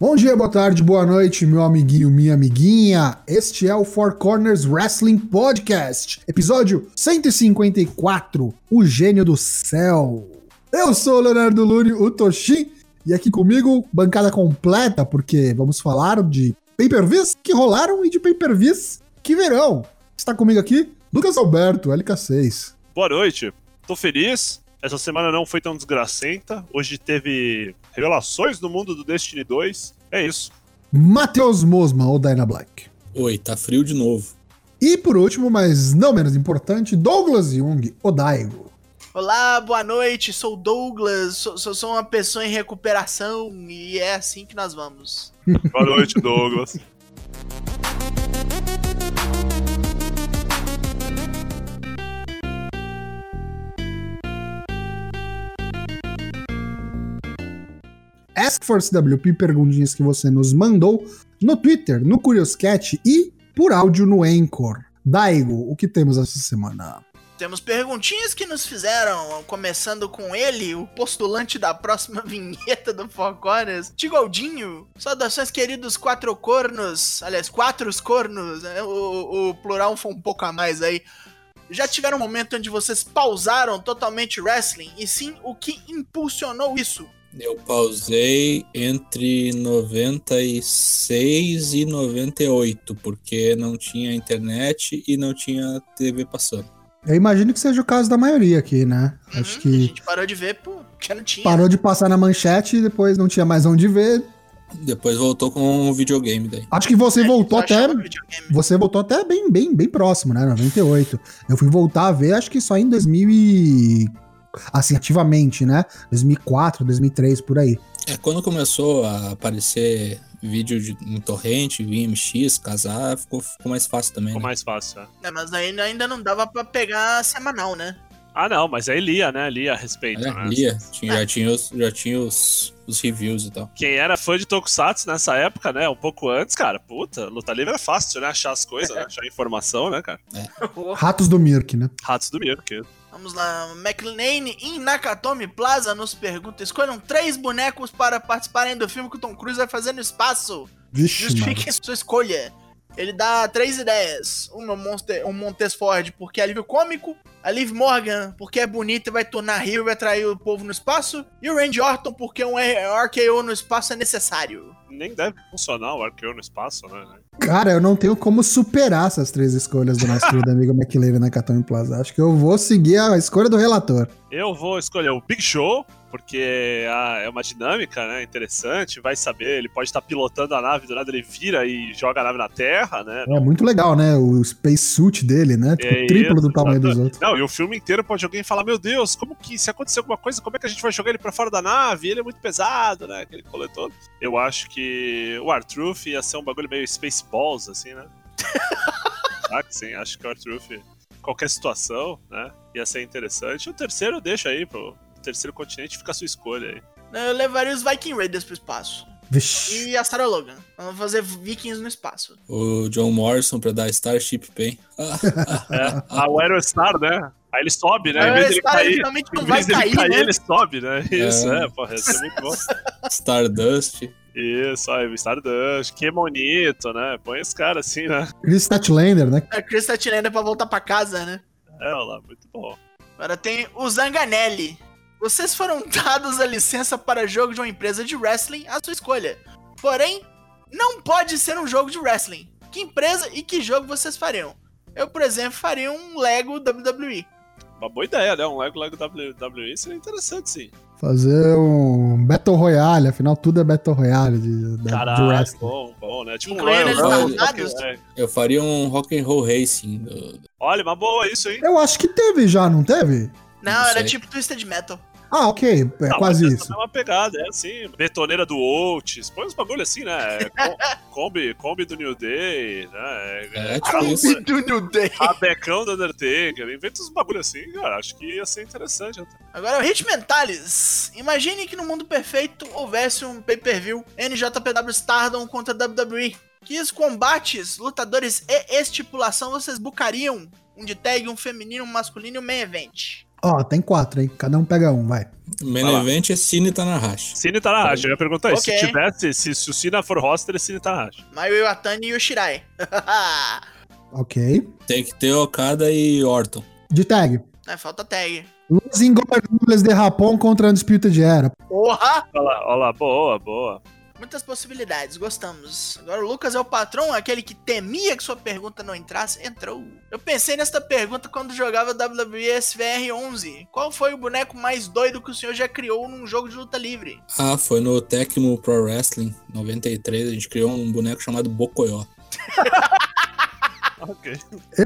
Bom dia, boa tarde, boa noite, meu amiguinho, minha amiguinha. Este é o Four Corners Wrestling Podcast, episódio 154, O Gênio do Céu. Eu sou o Leonardo Luni, o Toshin, e aqui comigo, bancada completa, porque vamos falar de pay-per-views que rolaram e de pay-per-views que verão. Está comigo aqui, Lucas Alberto, LK6. Boa noite, tô feliz. Essa semana não foi tão desgracenta. Hoje teve revelações no mundo do Destiny 2. É isso. Matheus Mosman, ou Dyna Black. Oi, tá frio de novo. E por último, mas não menos importante, Douglas Jung, o Daigo. Olá, boa noite, sou o Douglas, sou, sou, sou uma pessoa em recuperação e é assim que nós vamos. Boa noite, Douglas. Ask for CWP, perguntinhas que você nos mandou no Twitter, no Curioscat e por áudio no Anchor. Daigo, o que temos essa semana? Temos perguntinhas que nos fizeram, começando com ele, o postulante da próxima vinheta do Four Corners, Tigoldinho. Saudações, queridos quatro cornos, aliás, quatro cornos, né? o, o plural foi um pouco a mais aí. Já tiveram um momento onde vocês pausaram totalmente wrestling? E sim, o que impulsionou isso? Eu pausei entre 96 e 98, porque não tinha internet e não tinha TV passando. Eu imagino que seja o caso da maioria aqui, né? Uhum, Acho A que gente parou de ver porque não tinha. parou de passar na manchete e depois não tinha mais onde ver. Depois voltou com o videogame daí. Acho que você É, voltou até. Você voltou até bem, bem, bem próximo, né? 98. Eu fui voltar a ver, acho que só em 2000 e... Assim, ativamente, né? 2004, 2003, por aí. É, quando começou a aparecer vídeo de, em torrente, VMX, casar, ficou, ficou mais fácil também. Ficou Né? mais fácil, né? É, mas ainda, ainda não dava pra pegar semanal, né? Ah, não, mas aí lia, né? Lia a respeito, É, né? lia, tinha, já tinha, os, já tinha os, os reviews e tal. Quem era fã de Tokusatsu nessa época, né? Um pouco antes, cara, puta, luta livre é fácil, né? Achar as coisas, né? Achar informação, né, cara? Ratos do Mirk, né? Ratos do Mirk. Vamos lá, McLean em Nakatomi Plaza nos pergunta: escolham três bonecos para participarem do filme que o Tom Cruise vai fazer no espaço. Vixe. Justifiquem sua escolha. Ele dá três ideias: uma Monster, um Montes Ford porque é alívio cômico, a Liv Morgan porque é bonita e vai tornar rio e vai atrair o povo no espaço, e o Randy Orton porque um RKO no espaço é necessário. Nem deve funcionar o Arqueou no espaço, né? Cara, eu não tenho como superar essas três escolhas do nosso querido amigo McLean na Catone Plaza. Acho que eu vou seguir a escolha do relator. Eu vou escolher o Big Show, porque ah, é uma dinâmica, né? Interessante. Vai saber, ele pode estar pilotando a nave, do nada ele vira e joga a nave na Terra, né? É muito legal, né? O space suit dele, né? Tipo, É triplo isso, do tamanho dos exatamente. outros. Não, e o filme inteiro pode alguém falar: Meu Deus, como que se acontecer alguma coisa, como é que a gente vai jogar ele pra fora da nave? Ele é muito pesado, né? Aquele coletor. Eu acho que o Artruth ia ser um bagulho meio Spaceballs, assim, né? ah, que sim, acho que o Artruth, qualquer situação, né? Ia ser interessante. O terceiro deixa aí pro terceiro continente, fica a sua escolha aí. Eu levaria os Viking Raiders pro espaço. Vixe. E a Sarah Logan. Vamos fazer Vikings no espaço. O John Morrison pra dar Starship Pain. Ah, É, ah, o Aerostar, né? Aí ele sobe, né? Em O vez dele cair, ele finalmente não vai cair, cair, né? ele sobe, né? Isso, É. é, porra, ia ser muito bom. Stardust. Isso, aí, Stardust, que bonito, né? Põe esse cara assim, né? Chris Statlander, né? A Chris tirando pra voltar pra casa, né? É, olha lá, muito bom. Agora tem o Zanganelli. Vocês foram dados a licença para jogo de uma empresa de wrestling à sua escolha. Porém, não pode ser um jogo de wrestling. Que empresa e que jogo vocês fariam? Eu, por exemplo, faria um Lego WWE. Uma boa ideia, né? Um Lego Lego WWE seria interessante, sim. Fazer um Battle Royale, afinal tudo é Battle Royale de, de Caralho, wrestling. bom, bom, né? Tipo um Royal eles Rumble, armados? é. Eu faria um Rock and Roll Racing. do- Olha, uma boa isso, hein? Eu acho que teve já, não teve? Não, Não era sei. tipo Twisted Metal. Ah, ok, é Não, quase mas isso. É uma pegada, é assim. Betoneira do Oates, põe uns bagulho assim, né? Com- Kombi, Kombi do New Day, né? É, tipo. Do New Day. Rabecão do Undertaker, inventa uns bagulho assim, cara. Acho que ia ser interessante. até. Agora, o Hit Mentalis. Imagine que no mundo perfeito houvesse um pay-per-view NJPW Stardom contra WWE. Que os combates, lutadores e estipulação vocês bucariam? Um de tag, um feminino, um masculino e um main event. Ó, tem quatro, hein? Cada um pega um, vai. Main Vai lá. event é Cine Tanahashi. Cine Tanahashi, eu ia perguntar isso. Ok. Se tivesse, se, se o Cena for roster, é Cine Tanahashi. Mayu Iwatani e o Shirai. Ok. Tem que ter Okada e Orton. De tag. é, falta tag. Los Ingobernables de Japão contra a Undisputed Era. Porra! Olha lá, olha lá, boa, boa. Muitas possibilidades, gostamos. Agora o Lucas é o patrão, aquele que temia que sua pergunta não entrasse, entrou. Eu pensei nesta pergunta quando jogava WWE SVR 11. Qual foi o boneco mais doido que o senhor já criou num jogo de luta livre? Ah, foi no Tecmo Pro Wrestling 93. A gente criou um boneco chamado Bocoyó. Ok.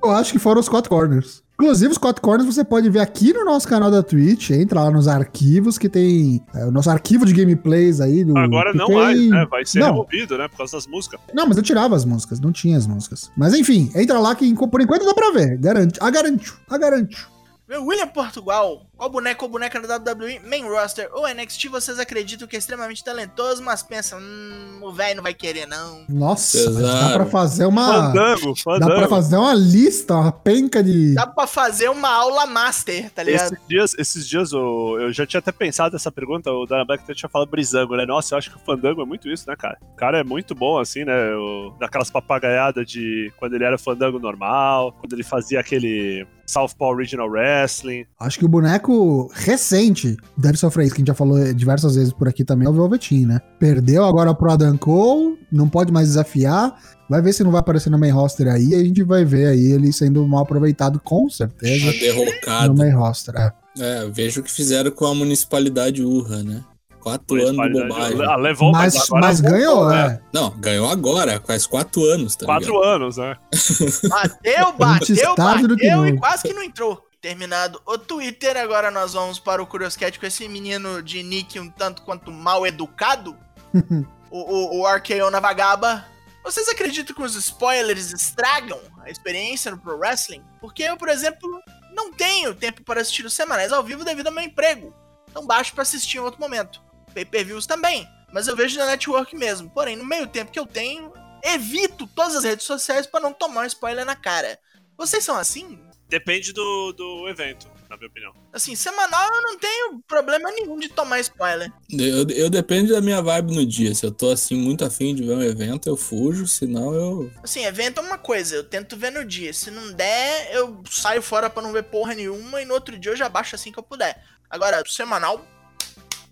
Eu acho que foram os quatro corners. Inclusive, os quatro corners você pode ver aqui no nosso canal da Twitch. Entra lá nos arquivos que tem é, o nosso arquivo de gameplays aí. Do, Agora não tem- mais, né? Vai ser Não. removido, né? Por causa das músicas. Não, mas eu tirava as músicas, não tinha as músicas. Mas enfim, entra lá que por enquanto dá pra ver. Garante, a garanto, a garanto. Meu William Portugal, qual boneco ou boneca da WWE, main roster ou NXT vocês acreditam que é extremamente talentoso, mas pensam, hum, o velho não vai querer não. Nossa, Cesaro. dá pra fazer uma. Fandango, Dá pra fandango. fazer uma lista, uma penca de. Dá pra fazer uma aula master, tá ligado? Esses dias, esses dias o- eu já tinha até pensado nessa pergunta, o Dana Black até tinha falado brisango, né? Nossa, eu acho que o Fandango é muito isso, né, cara? O cara é muito bom, assim, né? O, daquelas papagaiadas de quando ele era Fandango normal, quando ele fazia aquele Southpaw Regional Wrestling. Acho que o boneco recente deve sofrer isso, que a gente já falou diversas vezes por aqui também, é o Velveteen, né? Perdeu agora pro Adam Cole, não pode mais desafiar. Vai ver se não vai aparecer no main roster aí, e a gente vai ver aí ele sendo mal aproveitado com certeza no derrocada. main roster. É. É, vejo o que fizeram com a municipalidade Urra, né? Quatro anos de bobagem. Ah, levou, Mas, agora mas voltou, ganhou, né? é. Não, ganhou agora, faz quatro anos, tá Quatro ligado? anos, né? Bateu, bateu, que bateu e quase que não entrou. Terminado o Twitter, agora nós vamos para o Curioscat com esse menino de nick um tanto quanto mal educado. o, o, o RKO na vagaba. Vocês acreditam que os spoilers estragam a experiência no Pro Wrestling? Porque eu, por exemplo, não tenho tempo para assistir os semanais ao vivo devido ao meu emprego. Então baixo para assistir em outro momento. Pay-per-views também. Mas eu vejo na network mesmo. Porém, no meio tempo que eu tenho, evito todas as redes sociais para não tomar um spoiler na cara. Vocês são assim? Depende do, do evento, na minha opinião. Assim, semanal eu não tenho problema nenhum de tomar spoiler. Eu, eu dependo da minha vibe no dia. Se eu tô assim muito afim de ver um evento, eu fujo, senão eu. Assim, evento é uma coisa, eu tento ver no dia. Se não der, eu saio fora pra não ver porra nenhuma e no outro dia eu já baixo assim que eu puder. Agora, semanal,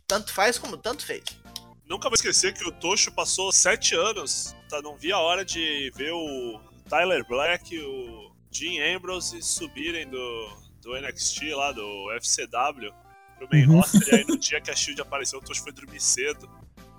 tanto faz como tanto fez. Nunca vou esquecer que o Tocho passou sete anos, tá? Não via a hora de ver o Tyler Black o Dean Ambrose subirem do, do NXT lá, do FCW, pro main Uhum. roster. E aí no dia que a Shield apareceu, o Tocho foi dormir cedo.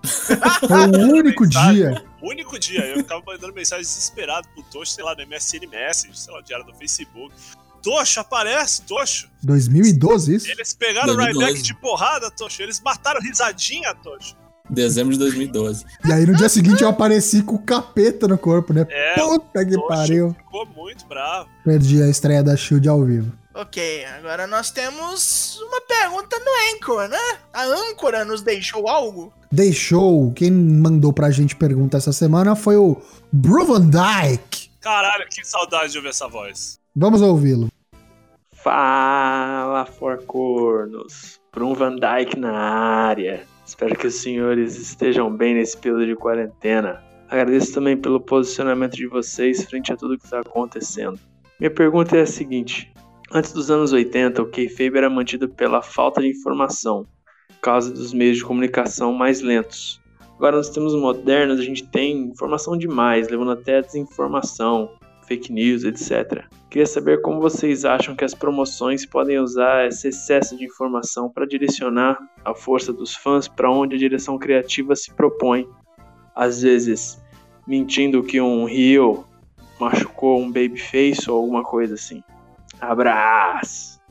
Foi o único Mensagem. dia. O único dia, eu ficava mandando mensagem desesperado pro Tocho, sei lá, no MSN Message, sei lá, diário do Facebook. Tocho, aparece, Tocho. 2012 isso? Eles pegaram o 2012. Ryback de porrada, Tocho. Eles mataram risadinha, Tocho. Dezembro de 2012. E aí no dia seguinte eu apareci com o capeta no corpo, né? É, Puta que pariu. ficou muito bravo. Perdi a estreia da Shield ao vivo. Ok, agora nós temos uma pergunta no Anchor, né? A âncora nos deixou algo? Deixou, quem mandou pra gente pergunta essa semana foi o Bru Van Dyke. Caralho, que saudade de ouvir essa voz. Vamos ouvi-lo. Fala, Forcornos! Brum Van Dyke na área. Espero que os senhores estejam bem nesse período de quarentena. Agradeço também pelo posicionamento de vocês frente a tudo que está acontecendo. Minha pergunta é a seguinte: antes dos anos 80, o kayfabe era mantido pela falta de informação, causa dos meios de comunicação mais lentos. Agora nos tempos modernos a gente tem informação demais, levando até a desinformação, fake news, etc. Queria saber como vocês acham que as promoções podem usar esse excesso de informação para direcionar a força dos fãs para onde a direção criativa se propõe. Às vezes, mentindo que um heel machucou um babyface ou alguma coisa assim. Abraço!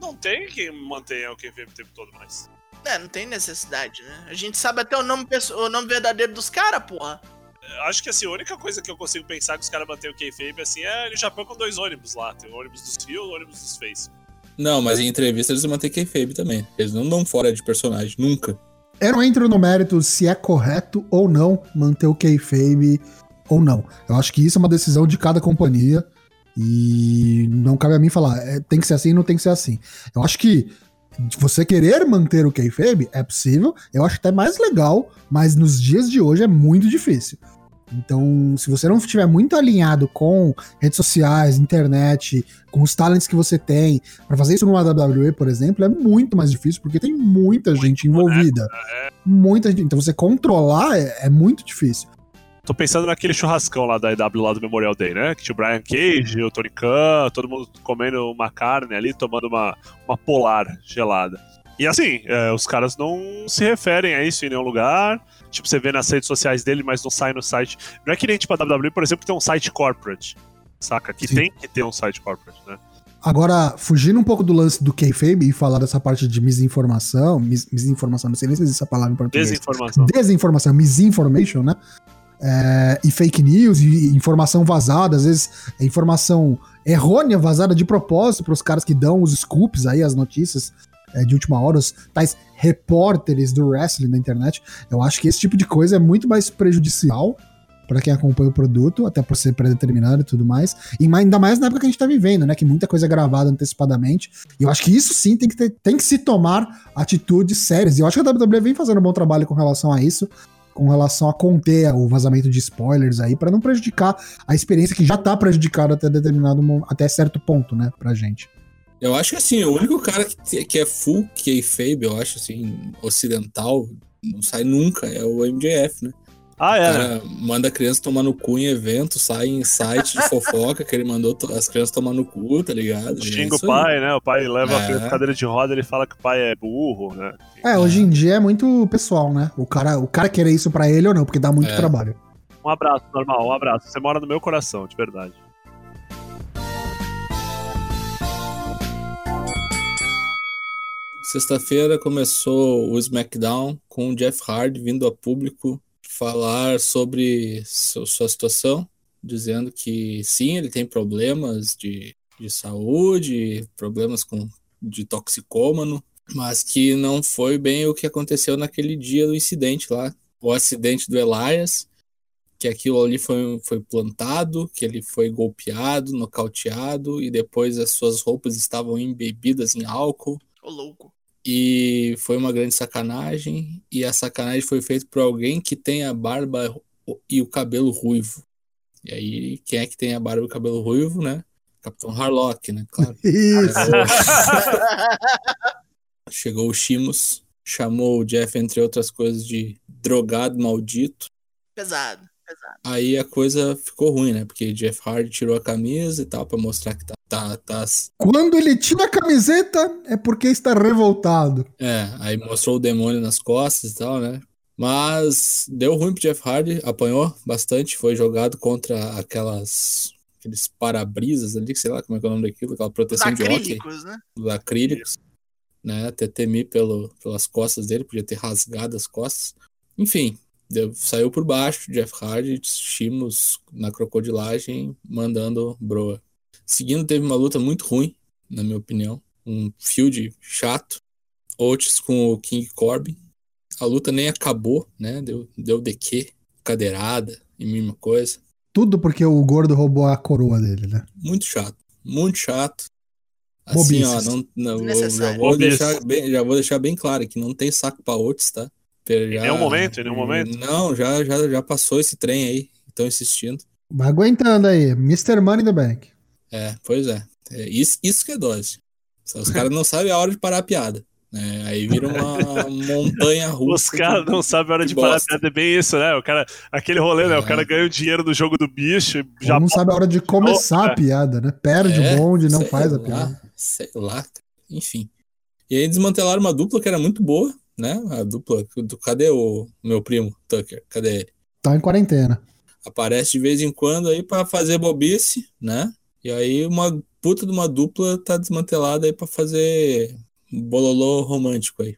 Não tem quem mantenha o KVM o tempo todo mais. É, não tem necessidade, né? A gente sabe até o nome, o nome verdadeiro dos caras, porra. Eu Acho que assim, a única coisa que eu consigo pensar que os caras mantêm o kayfabe assim é no Japão com dois ônibus lá. Tem o ônibus dos Rio e o ônibus dos Face. Não, mas em entrevista eles mantêm kayfabe também. Eles não dão fora de personagem, nunca. Eu não entro no mérito se é correto ou não manter o kayfabe ou não. Eu acho que isso é uma decisão de cada companhia. E não cabe a mim falar, é, tem que ser assim, não tem que ser assim. Eu acho que você querer manter o kayfabe é possível, eu acho até mais legal, mas nos dias de hoje é muito difícil. Então, se você não estiver muito alinhado com redes sociais, internet, com os talentos que você tem, para fazer isso numa WWE, por exemplo, é muito mais difícil porque tem muita gente envolvida. Muita gente. Então, você controlar é, é muito difícil. Tô pensando naquele churrascão lá da EW lá do Memorial Day, né? Que tinha o Brian Cage, o Tony Khan, todo mundo comendo uma carne ali, tomando uma, uma polar gelada. E assim, é, os caras não se referem a isso em nenhum lugar. Tipo, você vê nas redes sociais dele, mas não sai no site. Não é que nem tipo a WWE, por exemplo, que tem um site corporate. Saca? Que Sim. tem que ter um site corporate, né? Agora, fugindo um pouco do lance do kayfabe e falar dessa parte de misinformação, mis, misinformação, não sei nem se existe essa palavra em português. Desinformação. Desinformação, misinformation, né? É, e fake news, e informação vazada, às vezes é informação errônea, vazada de propósito para os caras que dão os scoops aí, as notícias é, de última hora, os tais repórteres do wrestling na internet. Eu acho que esse tipo de coisa é muito mais prejudicial para quem acompanha o produto, até por ser predeterminado e tudo mais. E ainda mais na época que a gente tá vivendo, né? Que muita coisa é gravada antecipadamente. E eu acho que isso sim tem que, ter- tem que se tomar atitudes sérias. E eu acho que a WWE vem fazendo um bom trabalho com relação a isso. Com relação a conter o vazamento de spoilers aí, para não prejudicar a experiência que já tá prejudicada até determinado até certo ponto, né, pra gente. Eu acho que assim, o único cara que, que é full kayfabe, eu acho assim, ocidental, não sai nunca, é o MJF, né? Ah, é. né? cara manda a criança tomar no cu em evento, sai em site de fofoca que ele mandou as crianças tomar no cu, tá ligado? É Xinga o isso aí. pai, né? O pai leva a É. criança na cadeira de roda ele fala que o pai é burro, né? É, hoje em dia é muito pessoal, né? O cara, o cara querer isso pra ele ou não, porque dá muito É. trabalho. Um abraço, normal, um abraço. Você mora no meu coração, de verdade. Sexta-feira começou o SmackDown com o Jeff Hardy vindo a público falar sobre su- sua situação, dizendo que sim, ele tem problemas de, de saúde, problemas com, de toxicômano, mas que não foi bem o que aconteceu naquele dia do incidente lá, o acidente do Elias, que aquilo ali foi, foi plantado, que ele foi golpeado, nocauteado, e depois as suas roupas estavam embebidas em álcool. Ô, louco. E foi uma grande sacanagem. E a sacanagem foi feita por alguém que tem a barba e o cabelo ruivo. E aí, quem é que tem a barba e o cabelo ruivo, né? Capitão Harlock, né? Claro. Isso. Chegou o Shimos, chamou o Jeff, entre outras coisas, de drogado maldito. pesado, pesado. Aí a coisa ficou ruim, né? Porque Jeff Hardy tirou a camisa e tal, pra mostrar que tá, tá, tá Quando ele tira a camiseta, é porque está revoltado. É, aí mostrou o demônio nas costas e tal, né? Mas deu ruim pro Jeff Hardy, apanhou bastante, foi jogado contra aquelas aqueles para-brisas ali, sei lá como é que é o nome daquilo, aquela Os proteção de hóquei, acrílicos, né? os acrílicos, né? Até temi pelo, pelas costas dele, podia ter rasgado as costas. Enfim, deu- saiu por baixo, Jeff Hardy, Shimos na crocodilagem, mandando broa. Seguindo, teve uma luta muito ruim, na minha opinião. Um field chato. Otis com o King Corbin. A luta nem acabou, né? Deu, deu DQ, cadeirada e mesma coisa. Tudo porque o gordo roubou a coroa dele, né? Muito chato. Muito chato. Assim, ó, não, não, eu já, vou deixar bem, já vou deixar bem claro que não tem saco pra Otis, tá? Em nenhum momento, em nenhum momento? Não, já, já, já passou esse trem aí. Estão insistindo. Vai aguentando aí. Mr. Money the Bank. É, pois é. É, isso, isso que é dose. Os caras não sabem a hora de parar a piada. né? Aí vira uma montanha russa. Os caras não sabem a hora de parar a bosta. piada, é bem isso, né? O cara, aquele rolê, né? O É. cara ganha o dinheiro do jogo do bicho e Já já não sabe a hora de começar É. a piada, né? Perde É, o bonde, não faz a lá, piada. Sei lá. Enfim. E aí desmantelaram uma dupla que era muito boa, né? A dupla. Do, cadê o meu primo, Tucker? Cadê ele? Tá em quarentena. Aparece de vez em quando aí pra fazer bobice, né? E aí uma puta de uma dupla tá desmantelada aí pra fazer bololô romântico aí.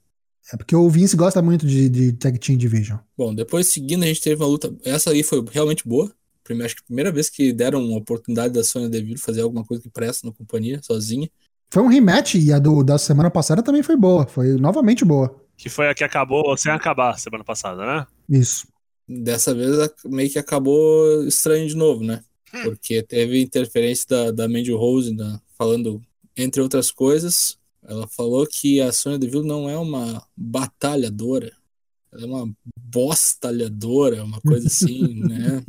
É porque o Vince gosta muito de, de Tag Team Division. Bom, depois seguindo a gente teve uma luta. Essa aí foi realmente boa. Primeiro, acho que a primeira vez que deram uma oportunidade da Sonya Deville fazer alguma coisa que presta na companhia, sozinha. Foi um rematch e a do, da semana passada também foi boa. Foi novamente boa. Que foi a que acabou sem acabar semana passada, né? Isso. Dessa vez a- meio que acabou estranho de novo, né? Porque teve interferência da, da Mandy Rose né, falando, entre outras coisas, ela falou que a Sonya Deville não é uma batalhadora, ela é uma bostalhadora, uma coisa assim, né?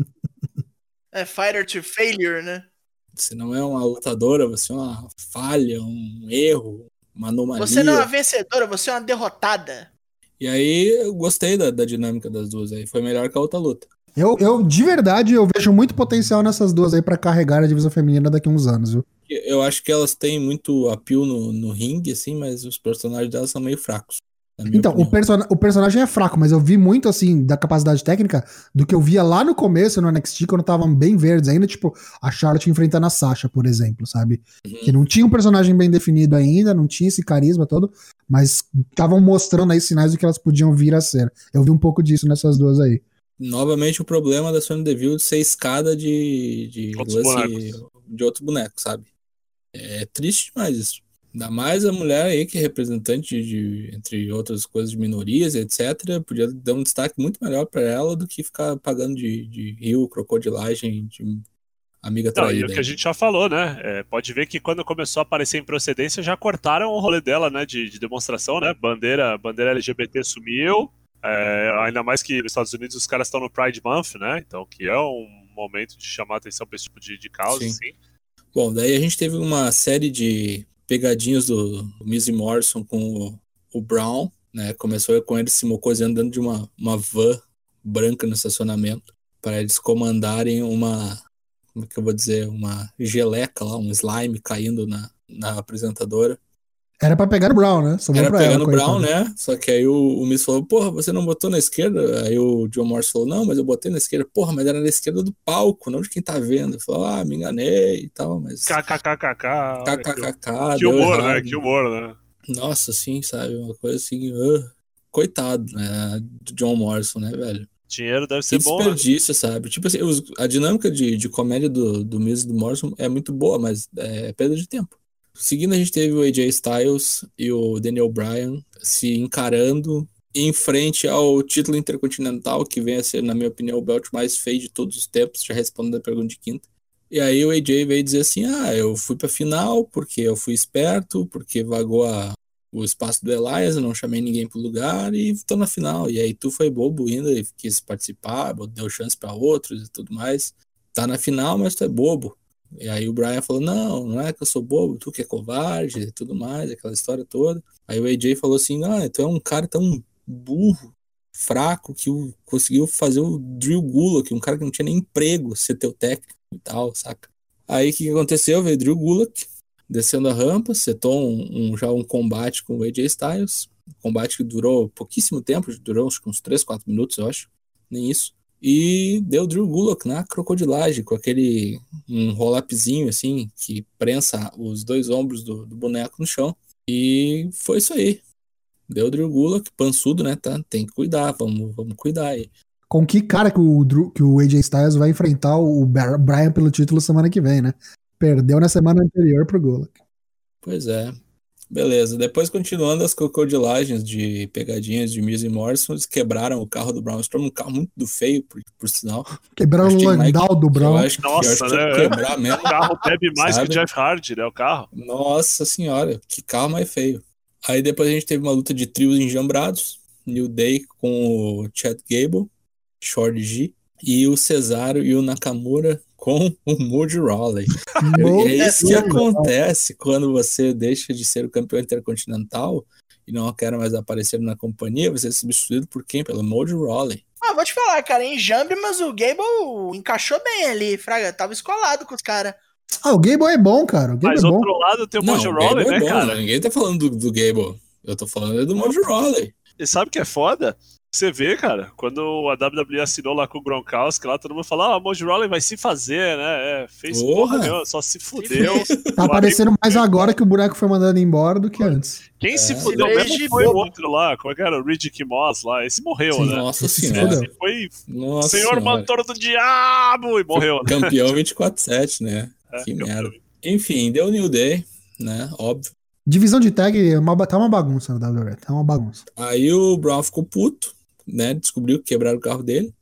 É fighter to failure, né? Você não é uma lutadora, você é uma falha, um erro, uma anomalia. Você não é uma vencedora, você é uma derrotada. E aí eu gostei da, da dinâmica das duas aí, foi melhor que a outra luta. Eu, eu, de verdade, eu vejo muito potencial nessas duas aí pra carregar a divisão feminina daqui a uns anos, viu? Eu acho que elas têm muito apio no, no ringue, assim, mas os personagens delas são meio fracos. Então, o, person o personagem é fraco, mas eu vi muito, assim, da capacidade técnica do que eu via lá no começo, no NXT, quando estavam bem verdes ainda, tipo, a Charlotte enfrentando a Sasha, por exemplo, sabe? Uhum. Que não tinha um personagem bem definido ainda, não tinha esse carisma todo, mas estavam mostrando aí sinais do que elas podiam vir a ser. Eu vi um pouco disso nessas duas aí. Novamente o problema da Sonya Deville de ser escada de, de Outros lance de outro boneco, sabe? É triste demais isso. Ainda mais a mulher aí que é representante de, entre outras coisas, de minorias, etc. Podia dar um destaque muito melhor pra ela do que ficar pagando de, de rio, crocodilagem, de amiga Não, e o que a gente já falou, né? É, pode ver que quando começou a aparecer em procedência, já cortaram o rolê dela, né? De, de demonstração, né? Bandeira, bandeira LGBT sumiu. É, ainda mais que nos Estados Unidos os caras estão no Pride Month, né? Então, que é um momento de chamar atenção pra esse tipo de, de causa, Sim. assim. Bom, daí a gente teve uma série de pegadinhas do, do Mizzy Morrison com o, o Brown, né? Começou com ele se mocoseando dentro de uma, uma van branca no estacionamento para eles comandarem uma, como é que eu vou dizer, uma geleca lá, um slime caindo na, na apresentadora. Era pra pegar o Brown, né? Sobrou Era pra pegando ela, o Brown, né? Só que aí o, o Miz falou, porra, você não botou na esquerda? Aí o John Morris falou, não, mas eu botei na esquerda. Porra, mas era na esquerda do palco, não de quem tá vendo. Ele falou, ah, me enganei e tal, mas... KKKKK. KKKK, Que humor, né? Que humor, né? Nossa, sim, sabe? Uma coisa assim. ah, coitado, né? Do John Morrison, né, velho? Dinheiro deve Que ser bom. né? desperdício, sabe? Tipo assim, os- a dinâmica de, de comédia do, do Miz e do Morrison é muito boa, mas é perda de tempo. Seguindo, a gente teve o AJ Styles e o Daniel Bryan se encarando em frente ao título intercontinental, que vem a ser, na minha opinião, o belt mais feio de todos os tempos, já respondendo a pergunta de quinta. E aí o AJ veio dizer assim: ah, eu fui pra final porque eu fui esperto, porque vagou a, o espaço do Elias, eu não chamei ninguém pro lugar e tô na final. E aí tu foi bobo ainda e quis participar, deu chance pra outros e tudo mais. Tá na final, mas tu é bobo. E aí o Brian falou: Não, não é que eu sou bobo, tu que é covarde e tudo mais, aquela história toda. Aí o AJ falou assim: Ah, tu é um cara tão burro, fraco, que o- conseguiu fazer o Drill Gulak, um cara que não tinha nem emprego, ser teu técnico e tal, saca? Aí o que aconteceu? Veio o Drill Gulak, descendo a rampa, setou um, um- já um combate com o AJ Styles. Um combate que durou pouquíssimo tempo, durou que uns 3, 4 minutos, eu acho. Nem isso. E deu Drew Gulak na crocodilagem, com aquele um roll-upzinho assim, que prensa os dois ombros do, do boneco no chão. E foi isso aí. Deu Drew Gulak, pançudo, né? Tá, tem que cuidar, vamos, vamos cuidar aí. Com que cara que o, Drew- que o AJ Styles vai enfrentar o Brian pelo título semana que vem, né? Perdeu na semana anterior pro Gulak. Pois é. Beleza, depois continuando as crocodilagens de pegadinhas de Miz e Morrison, eles quebraram o carro do Braun Strowman, um carro muito feio, por, por sinal. Quebraram o que Landau do Eu Brown. acho que, eu Nossa, acho né? que quebrar mesmo. O carro bebe mais Sabe? que o Jeff Hardy, né? O carro. Nossa senhora, que carro mais feio. Aí depois a gente teve uma luta de trios enjambrados. New Day com o Chad Gable, Short G, e o Cesaro e o Nakamura com o Moody Rawley. É isso que acontece quando você deixa de ser o campeão intercontinental e não quer mais aparecer na companhia, você é substituído por quem? Pelo Moody Rawley. Ah, vou te falar, cara, em Jambi, mas o Gable encaixou bem ali, Fraga. Tava escolado com os caras. Ah, o Gable é bom, cara. O Gable Mas é bom. outro lado tem o Mojo Rawley, é né, bom, cara? Ninguém tá falando do, do Gable. Eu tô falando do Moody Rawley. E sabe o que é foda? Você vê, cara, quando a WWE assinou lá com o Gronkowski, lá todo mundo fala, ah, o Mojo Rawley vai se fazer, né? É, fez Porra. porra só se fudeu. Tá aparecendo mais agora que o boneco foi mandado embora do que antes. Quem se É. fudeu Se mesmo fez de foi o outro lá, como é que era? O Riddick Moss lá. Esse morreu, Sim. né? Nossa senhora. fudeu. Esse foi Nossa Senhor senhora. Mantor do Diabo e morreu, né? Campeão 24-7, né? É, que campeão. merda. Enfim, deu New Day, né? Óbvio. Divisão de tag é uma, tá uma bagunça na WWE. Tá uma bagunça. Aí o Brown ficou puto, né? Descobriu que quebraram o carro dele.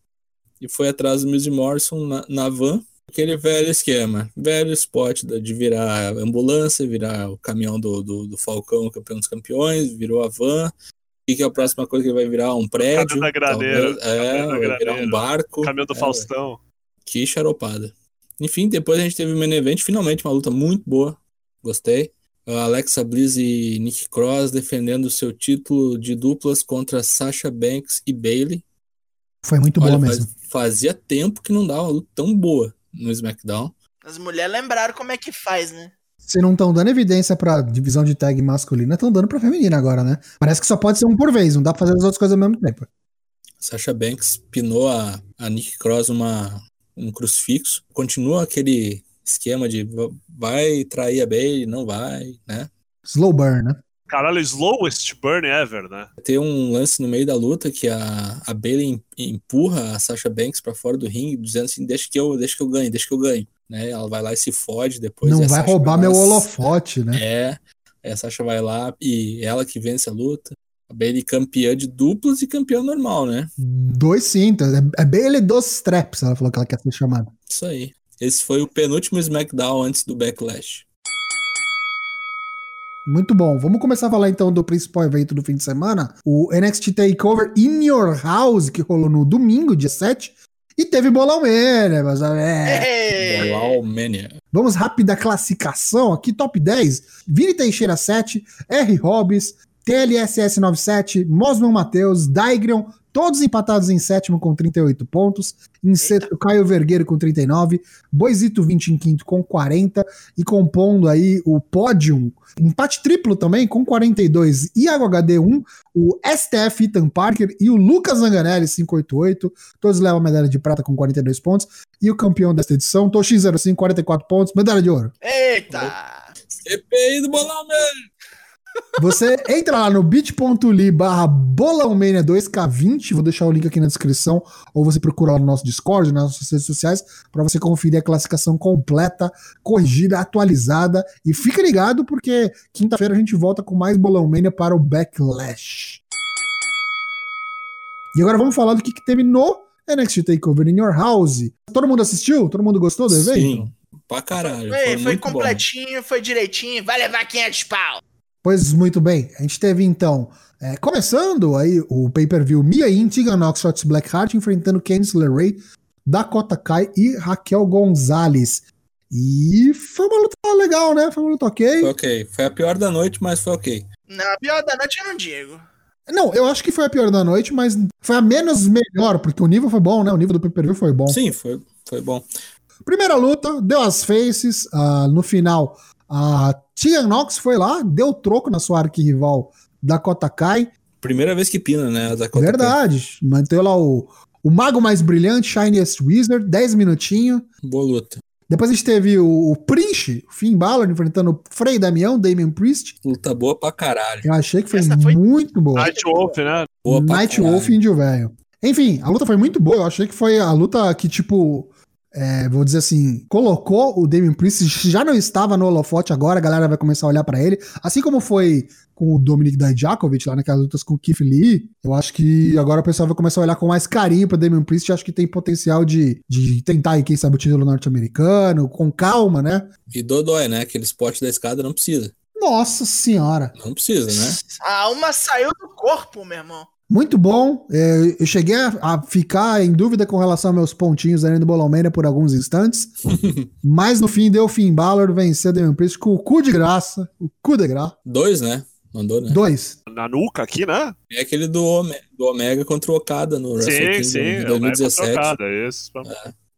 E foi atrás do Miz e Morrison na, na van. Aquele velho esquema, velho spot da- de virar ambulância, virar o caminhão do, do, do Falcão, campeão dos campeões, virou a van. E que é a próxima coisa que vai virar um prédio. da graneira, talvez. É, caminhão da vai virar um barco. Caminhão do É, Faustão. Que charopada. Enfim, depois a gente teve o main event, finalmente uma luta muito boa. Gostei. A Alexa Bliss e Nick Cross defendendo o seu título de duplas contra Sasha Banks e Bailey. Foi muito Olha, boa faz- mesmo. fazia tempo que não dava uma luta tão boa no SmackDown. As mulheres lembraram como é que faz, né? Se não estão dando evidência pra divisão de tag masculina, estão dando pra feminina agora, né? Parece que só pode ser um por vez, não dá pra fazer as outras coisas ao mesmo tempo. Sasha Banks pinou a, a Nick Cross uma, um crucifixo. Continua aquele esquema de va- vai trair a Bailey, não vai, né? Slow burn, né? Caralho, slowest burn ever, né? Tem um lance no meio da luta que a, a Bailey em- empurra a Sasha Banks pra fora do ringue, dizendo assim: deixa que eu, deixa que eu ganhe, deixa que eu ganhe. Né? Ela vai lá e se fode depois. não vai Sasha roubar meu lá- holofote, né? É, aí a Sasha vai lá e ela que vence a luta. A Bailey campeã de duplas e campeã normal, né? Dois cintos. É, é Bailey dos Straps, ela falou que ela quer ser chamada. Isso aí. Esse foi o penúltimo SmackDown antes do Backlash. Muito bom. Vamos começar a falar então do principal evento do fim de semana, o NXT Takeover In Your House, que rolou no domingo, dia 7. E teve bolão né, meus amigos. Ei! Wow, Mania. Vamos rápida classificação aqui, top 10. Vini Teixeira 7, R. Hobbs, TLSS 97, Mosman Matheus, Daigrion, todos empatados em sétimo com 38 pontos. Em sexto, Caio Vergueiro com 39, Boisito 20 em quinto com 40 e compondo aí o pódio, empate triplo também com 42, Iago HD 1, o STF Ethan Parker e o Lucas Zanganelli 588, todos levam a medalha de prata com 42 pontos. E o campeão desta edição, Toshi05, 44 pontos, medalha de ouro. Eita! CPI do Bolão Mania. Você entra lá no bit.ly barra bolãomania 2K20, vou deixar o link aqui na descrição, ou você procura lá no nosso Discord, nas nossas redes sociais, para você conferir a classificação completa, corrigida, atualizada. E fica ligado, porque quinta-feira a gente volta com mais bolãomania para o Backlash. E agora vamos falar do que, que teve no NXT TakeOver in Your House. Todo mundo assistiu? Todo mundo gostou do evento? Sim, pra caralho. Foi, Foi, foi muito bom. completinho, foi direitinho, vai levar 500 pau. Pois muito bem, a gente teve então, é, começando aí o pay-per-view Mia Nox, Shots Blackheart enfrentando Candice LeRae, Dakota Kai e Raquel Gonzalez. E foi uma luta legal, né? Foi uma luta ok. Foi ok. Foi a pior da noite, mas foi ok. Na pior da noite eu não digo. Não, eu acho que foi a pior da noite, mas foi a menos melhor, porque o nível foi bom, né? O nível do pay-per-view foi bom. Sim, foi, foi bom. Primeira luta, deu as faces. ah, no final, a Tegan Nox foi lá, deu troco na sua arquirrival Dakota Kai. Primeira vez que pina, né? A Dakota Kai. Verdade. Manteve lá o, o Mago Mais Brilhante, Shiniest Wizard, 10 minutinhos. Boa luta. Depois a gente teve o, o Prince, o Finn Balor, enfrentando o Frei Damião, Damian Priest. Luta boa pra caralho. Eu achei que foi, foi- muito boa. Night Wolf, né? Boa pra Night. Wolf Índio Velho. Enfim, a luta foi muito boa. Eu achei que foi a luta que, tipo, é, vou dizer assim, colocou o Damian Priest, já não estava no holofote agora, a galera vai começar a olhar pra ele. Assim como foi com o Dominic Dijakovic lá naquelas lutas com o Keith Lee, eu acho que agora o pessoal vai começar a olhar com mais carinho pro Damian Priest. Acho que tem potencial de, de tentar aí, quem sabe, o título norte-americano, com calma, né? E Dodói, né? Aquele spot da escada não precisa. Nossa senhora. Não precisa, né? A alma saiu do corpo, meu irmão. Muito bom. É, eu cheguei a, a ficar em dúvida com relação aos meus pontinhos ali no Bolomania por alguns instantes. mas no fim deu Finn Balor vencer o Damian Priest com o cu de graça. O cu de graça. Dois, né? Mandou, né? Dois. Na nuca aqui, né? É aquele do, Ome- do Omega contra o Okada no Wrestle Sim, Kingdom sim. de é uma 2017. trocada, isso.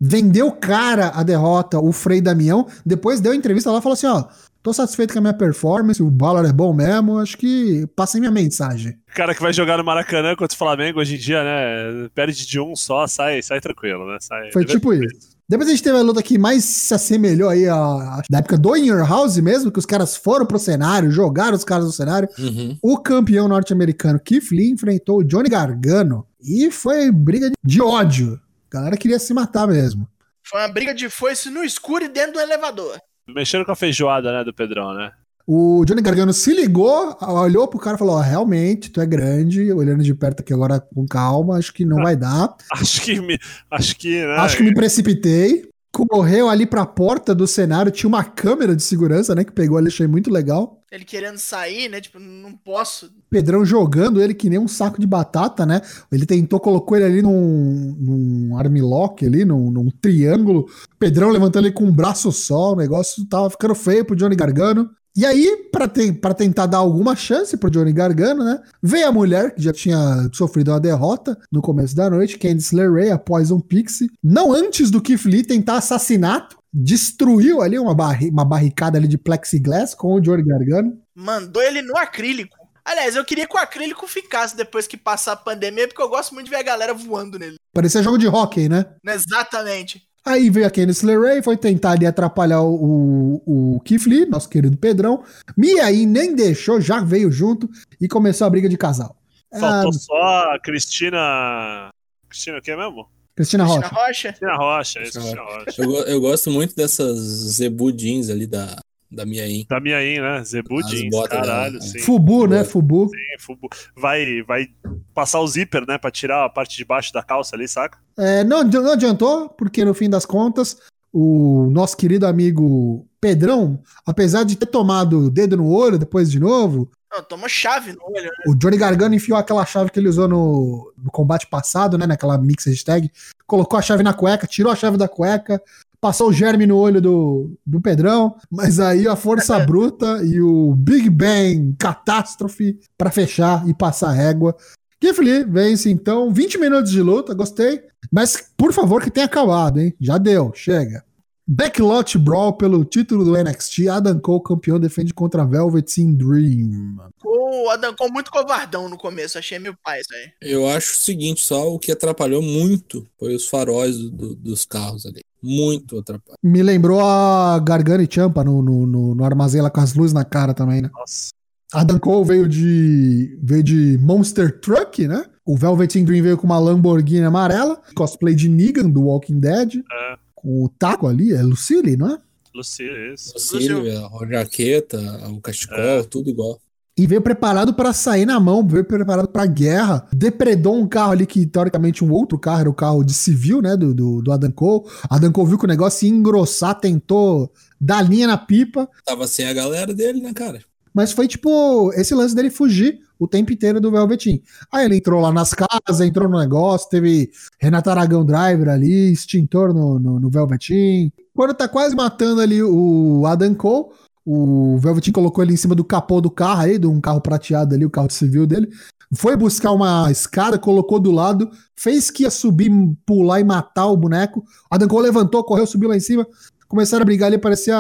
Vendeu cara a derrota, o Frei Damião. Depois deu entrevista lá e falou assim: ó, tô satisfeito com a minha performance, o Balor é bom mesmo. Acho que passei minha mensagem. O cara que vai jogar no Maracanã contra o Flamengo hoje em dia, né? Perde de um só, sai, sai tranquilo, né? Sai, Foi tipo isso. Depois a gente teve a luta que mais se assemelhou aí à, à- da época do In Your House mesmo, que os caras foram pro cenário, jogaram os caras no cenário. Uhum. O campeão norte-americano Keith Lee enfrentou o Johnny Gargano e foi briga de- de ódio. A galera queria se matar mesmo. Foi uma briga de foice no escuro e dentro do elevador. Mexendo com a feijoada, né, do Pedrão, né? O Johnny Gargano se ligou, olhou pro cara e falou: ó, realmente, tu é grande, olhando de perto aqui agora com calma, acho que não vai dar. Acho que me. Acho que, né? Acho que me precipitei. Correu ali pra porta do cenário, tinha uma câmera de segurança, né, que pegou ali, achei muito legal. Ele querendo sair, né? Tipo, não posso. Pedrão jogando ele que nem um saco de batata, né? Ele tentou, colocou ele ali num, num armlock ali, num, num triângulo. Pedrão levantando ele com um braço só, o negócio tava ficando feio pro Johnny Gargano. E aí, pra, te, tentar dar alguma chance pro Johnny Gargano, né? Veio a mulher, que já tinha sofrido uma derrota no começo da noite, Candice LeRae, a Poison Pixie. Não antes do Keith Lee tentar assassinato, destruiu ali uma, barri uma barricada ali de plexiglass com o Johnny Gargano. Mandou ele no acrílico. Aliás, eu queria que o acrílico ficasse depois que passar a pandemia, porque eu gosto muito de ver a galera voando nele. Parecia jogo de hockey, né? Exatamente. Aí veio a Candice LeRae, foi tentar ali atrapalhar o, o, o Keith Lee, nosso querido Pedrão. Mia aí nem deixou, já veio junto e começou a briga de casal. Faltou Ah, só a Cristina. Cristina o que mesmo? Cristina Cristina Rocha. Rocha. Cristina Rocha, isso, Cristina Rocha. Eu, eu gosto muito dessas Zebu jeans ali da, da minha in. Da minha aí, né? Zebu As Jeans, botas caralho, dela, sim. Fubu, né? Fubu. sim, fubu. Vai, vai passar o zíper, né? Pra tirar a parte de baixo da calça ali, saca? É, não, não adiantou, porque no fim das contas, o nosso querido amigo Pedrão, apesar de ter tomado o dedo no olho depois de novo, Não, toma chave no olho. né? o Johnny Gargano enfiou aquela chave que ele usou no, no combate passado, né? Naquela mix hashtag, colocou a chave na cueca, tirou a chave da cueca, passou o germe no olho do, do Pedrão, mas aí a força bruta e o Big Bang catástrofe pra fechar e passar a régua. Lee vence então 20 minutos de luta, gostei, mas por favor que tenha acabado, hein? Já deu, chega. Backlot Brawl pelo título do NXT, Adam Cole campeão defende contra Velveteen Dream. O Adam Cole muito covardão no começo, achei meu pai isso aí. Eu acho o seguinte, só o que atrapalhou muito foi os faróis do- do- dos carros ali. Muito atrapalhado. Me lembrou a Gargano e Champa no, no, no, no armazém lá com as luzes na cara também, né? Nossa. Adam Cole veio de, veio de Monster Truck, né? O Velveteen Dream veio com uma Lamborghini amarela, cosplay de Negan do Walking Dead, É, com o taco ali, é Lucille, não é? Lucille, isso. O Silvia, a jaqueta, o cachecol, É. tudo igual. E veio preparado pra sair na mão, veio preparado pra guerra. Depredou um carro ali que, teoricamente, um outro carro era o carro de civil, né? Do, do, do Adam Cole. Adam Cole viu que o negócio ia engrossar, tentou dar linha na pipa. Tava sem a galera dele, né, cara? Mas foi tipo esse lance dele fugir o tempo inteiro do Velveteen. Aí ele entrou lá nas casas, entrou no negócio, teve Renata Aragão Driver ali, extintor no, no, no Velveteen. Quando tá quase matando ali o Adam Cole, o Velveteen colocou ele em cima do capô do carro aí, de um carro prateado ali, o carro de civil dele. Foi buscar uma escada, colocou do lado, fez que ia subir, pular e matar o boneco. Adam Cole levantou, correu, subiu lá em cima. Começaram a brigar ali, parecia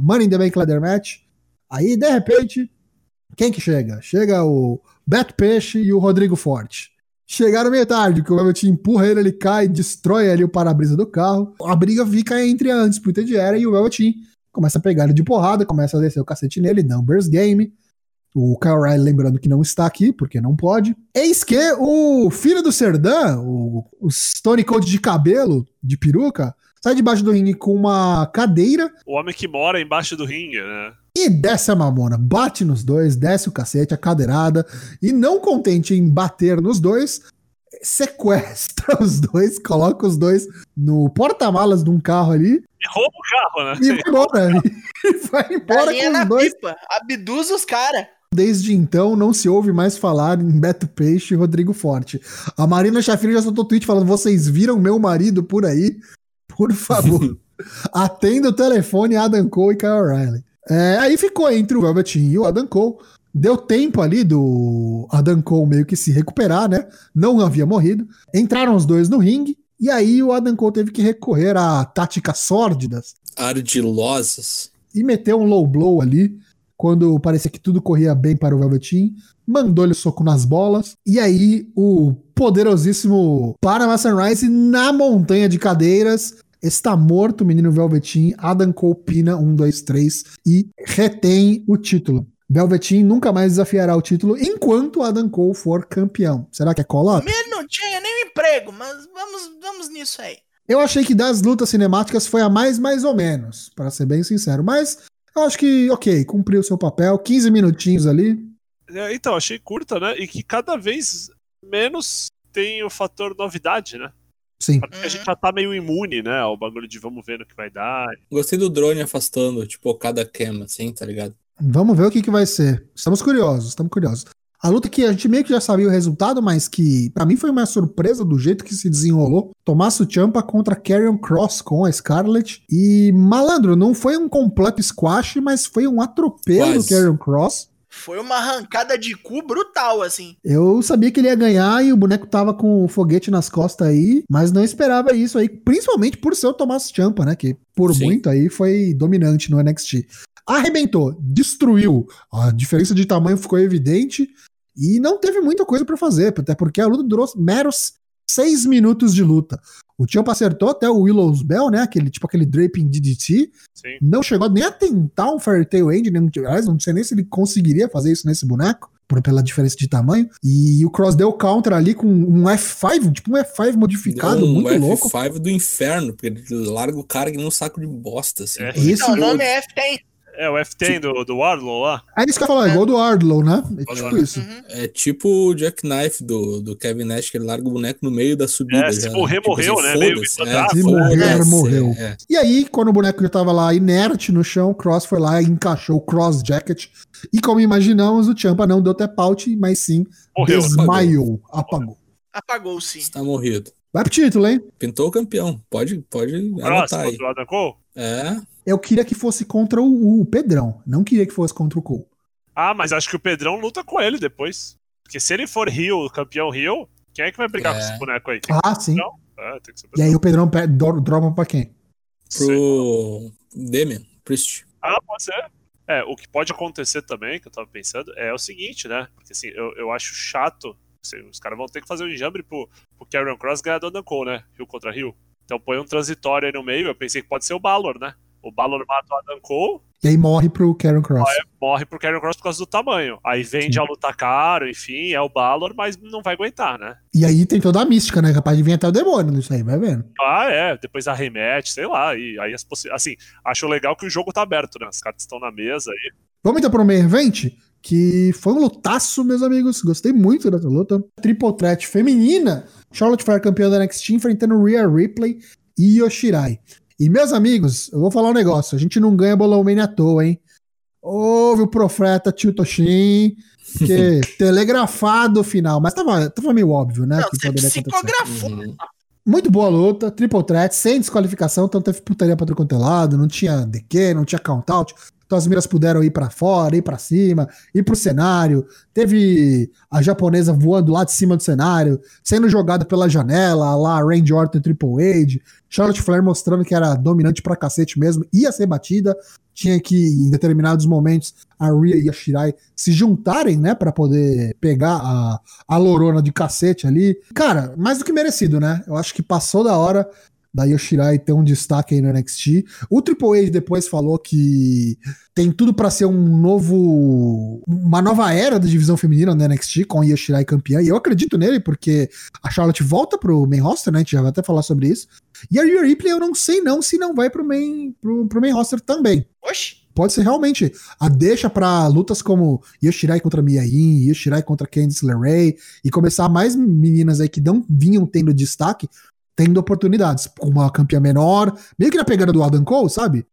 Money in the Bank Leather Match. Aí, de repente, quem que chega? Chega o Beto Peixe e o Rodrigo Forte. Chegaram meio tarde, que o Velveteen empurra ele, ele cai, destrói ali o para-brisa do carro. A briga fica entre a disputa de era e o Velveteen. Começa a pegar ele de porrada, começa a descer o cacete nele, numbers game. O Kyle lembrando que não está aqui, porque não pode. Eis que o filho do Serdã, o, o Stone Cold de cabelo, de peruca, sai debaixo do ringue com uma cadeira O homem que mora embaixo do ringue, né? e desce a mamona, bate nos dois, desce o cacete, a cadeirada, e não contente em bater nos dois, sequestra os dois, coloca os dois no porta-malas de um carro ali E rouba o carro, né? e vai embora. E vai embora Galinha com na os dois. pipa. Abduz os caras. Desde então, não se ouve mais falar em Beto Peixe e Rodrigo Forte. A Marina Chafira já soltou tweet falando: vocês viram meu marido por aí? Por favor. Atenda o telefone Adam Cole e Kyle O'Reilly. É, aí ficou entre o Velveteen e o Adam Cole. Deu tempo ali do Adam Cole meio que se recuperar, né? Não havia morrido. Entraram os dois no ringue. E aí o Adam Cole teve que recorrer a táticas sórdidas Ardilosas. e meteu um low blow ali, quando parecia que tudo corria bem para o Velveteen, mandou-lhe o soco nas bolas, e aí o poderosíssimo Panama Sunrise na montanha de cadeiras está morto, o menino Velveteen, Adam Cole pina 1, 2, 3 e retém o título. Velveteen nunca mais desafiará o título enquanto Adam Cole for campeão. Será que é call-up? Ele não tinha nem emprego, mas vamos, vamos nisso aí. Eu achei que das lutas cinemáticas foi a mais mais ou menos, para ser bem sincero. Mas eu acho que, ok, cumpriu o seu papel. 15 minutinhos ali. É, Então, achei curta, né? E que cada vez menos tem o fator novidade, né? Sim. Porque a gente já tá meio imune, né? Ao bagulho de vamos ver no que vai dar. Gostei do drone afastando, tipo, cada cam, assim, tá ligado? Vamos ver o que, que vai ser. Estamos curiosos, estamos curiosos. A luta que a gente meio que já sabia o resultado, mas que pra mim foi uma surpresa do jeito que se desenrolou. Tommaso Ciampa contra Karrion Cross com a Scarlett. E, malandro, não foi um completo squash, mas foi um atropelo do Quase. Karrion Cross. Foi uma arrancada de cu brutal, assim. Eu sabia que ele ia ganhar e o boneco tava com o foguete nas costas aí, mas não esperava isso aí, principalmente por ser o Tomás Champa, né? Que por Sim. muito aí foi dominante no NXT. Arrebentou, destruiu. A diferença de tamanho ficou evidente e não teve muita coisa pra fazer, até porque a luta durou meros seis minutos de luta. O Champa acertou até o Willow's Bell, né? Aquele, tipo aquele draping DDT. Sim. Não chegou nem a tentar um Fairy Tail End, nem, aliás, não sei nem se ele conseguiria fazer isso nesse boneco, por, pela diferença de tamanho. E o Cross deu counter ali com um F5, tipo um F5 modificado, um muito louco. F5 do inferno, porque ele larga o cara que nem um saco de bosta, assim. É. Isso, Não, o nome é F10. É, o F10 do, do Warlow lá. é isso que eu ia falar, igual do Ardlow, né? É tipo isso. Uhum. É tipo o Jackknife do, do Kevin Nash, que ele larga o boneco no meio da subida. É, se já, morrer, Tipo morreu, assim, né? Meio foda-se, quadrado. Se morrer, morreu. é. E aí, quando o boneco já tava lá inerte no chão, o Cross foi lá e encaixou o Cross Jacket. E como imaginamos, o Champa não deu tap out, mas sim Morreu. desmaiou, apagou. Apagou-se. Está morrido. Vai pro título, hein? Pintou o campeão. Pode, pode Cross anotar aí. contra o Adam Cole? É, Eu queria que fosse contra o, o Pedrão, não queria que fosse contra o Cole. Ah, mas acho que o Pedrão luta com ele depois. Porque se ele for Rio, campeão Rio, quem é que vai brigar É. com esse boneco aí? Tem Ah, sim. Não. É, tem que ser E aí o Pedrão dropa pra quem? pro Demian Priest. Ah, pode ser. É, o que pode acontecer também, que eu tava pensando, é o seguinte, né? Porque assim, eu, eu acho chato. assim, os caras vão ter que fazer um enjambre pro, pro Karrion Cross ganhar do Adam Cole, né? Rio contra Rio. Então põe um transitório aí no meio. Eu pensei que pode ser o Balor, né? O Balor mata o Adam Cole, E aí morre pro Karen Cross. morre pro Karrion Cross por causa do tamanho. Aí vende Sim. a luta caro, enfim, é o Balor, mas não vai aguentar, né? E aí tem toda a mística, né? Capaz de vir até o demônio nisso aí, vai vendo. Ah, é, depois arremete, sei lá. E aí as possi... Assim, acho legal que o jogo tá aberto, né? As cartas estão na mesa aí. Vamos então pro main event, que foi um lutaço, meus amigos. Gostei muito dessa luta. Triple threat feminina. Charlotte Flair campeã da NXT enfrentando Rhea Ripley e Yoshirai. E meus amigos, eu vou falar um negócio. A gente não ganha bolão mania à toa, hein? Houve o profeta Tio Toshin, que telegrafado o final, mas tava, tava meio óbvio, né? Não, que você acontecer. psicografou. Uhum. Muito boa luta, triple threat, sem desqualificação, então teve putaria pra quanto é lado, não tinha DQ, não tinha count out. Então as miras puderam ir pra fora, ir pra cima, ir pro cenário. Teve a japonesa voando lá de cima do cenário, sendo jogada pela janela, lá Range Orton Triple H. Charlotte Flair mostrando que era dominante pra cacete mesmo, ia ser batida. Tinha que, em determinados momentos, a Rhea e a Shirai se juntarem, né, Pra poder pegar a, a lorona de cacete ali. Cara, mais do que merecido, né? Eu acho que passou da hora da Yoshirai ter um destaque aí no NXT. O Triple H depois falou que tem tudo pra ser um novo. uma nova era da divisão feminina no NXT com a Yoshirai campeã. E eu acredito nele, porque a Charlotte volta pro main roster, né? A gente já vai até falar sobre isso. E a Rhea Ripley, eu não sei não se não vai pro main, pro, pro main roster também Oxi. pode ser realmente a deixa pra lutas como Yoshirai contra Mia Yim, Yoshirai contra Candice LeRae e começar mais meninas aí que não vinham tendo destaque, tendo oportunidades, com uma campeã menor, meio que na pegada do Adam Cole, sabe?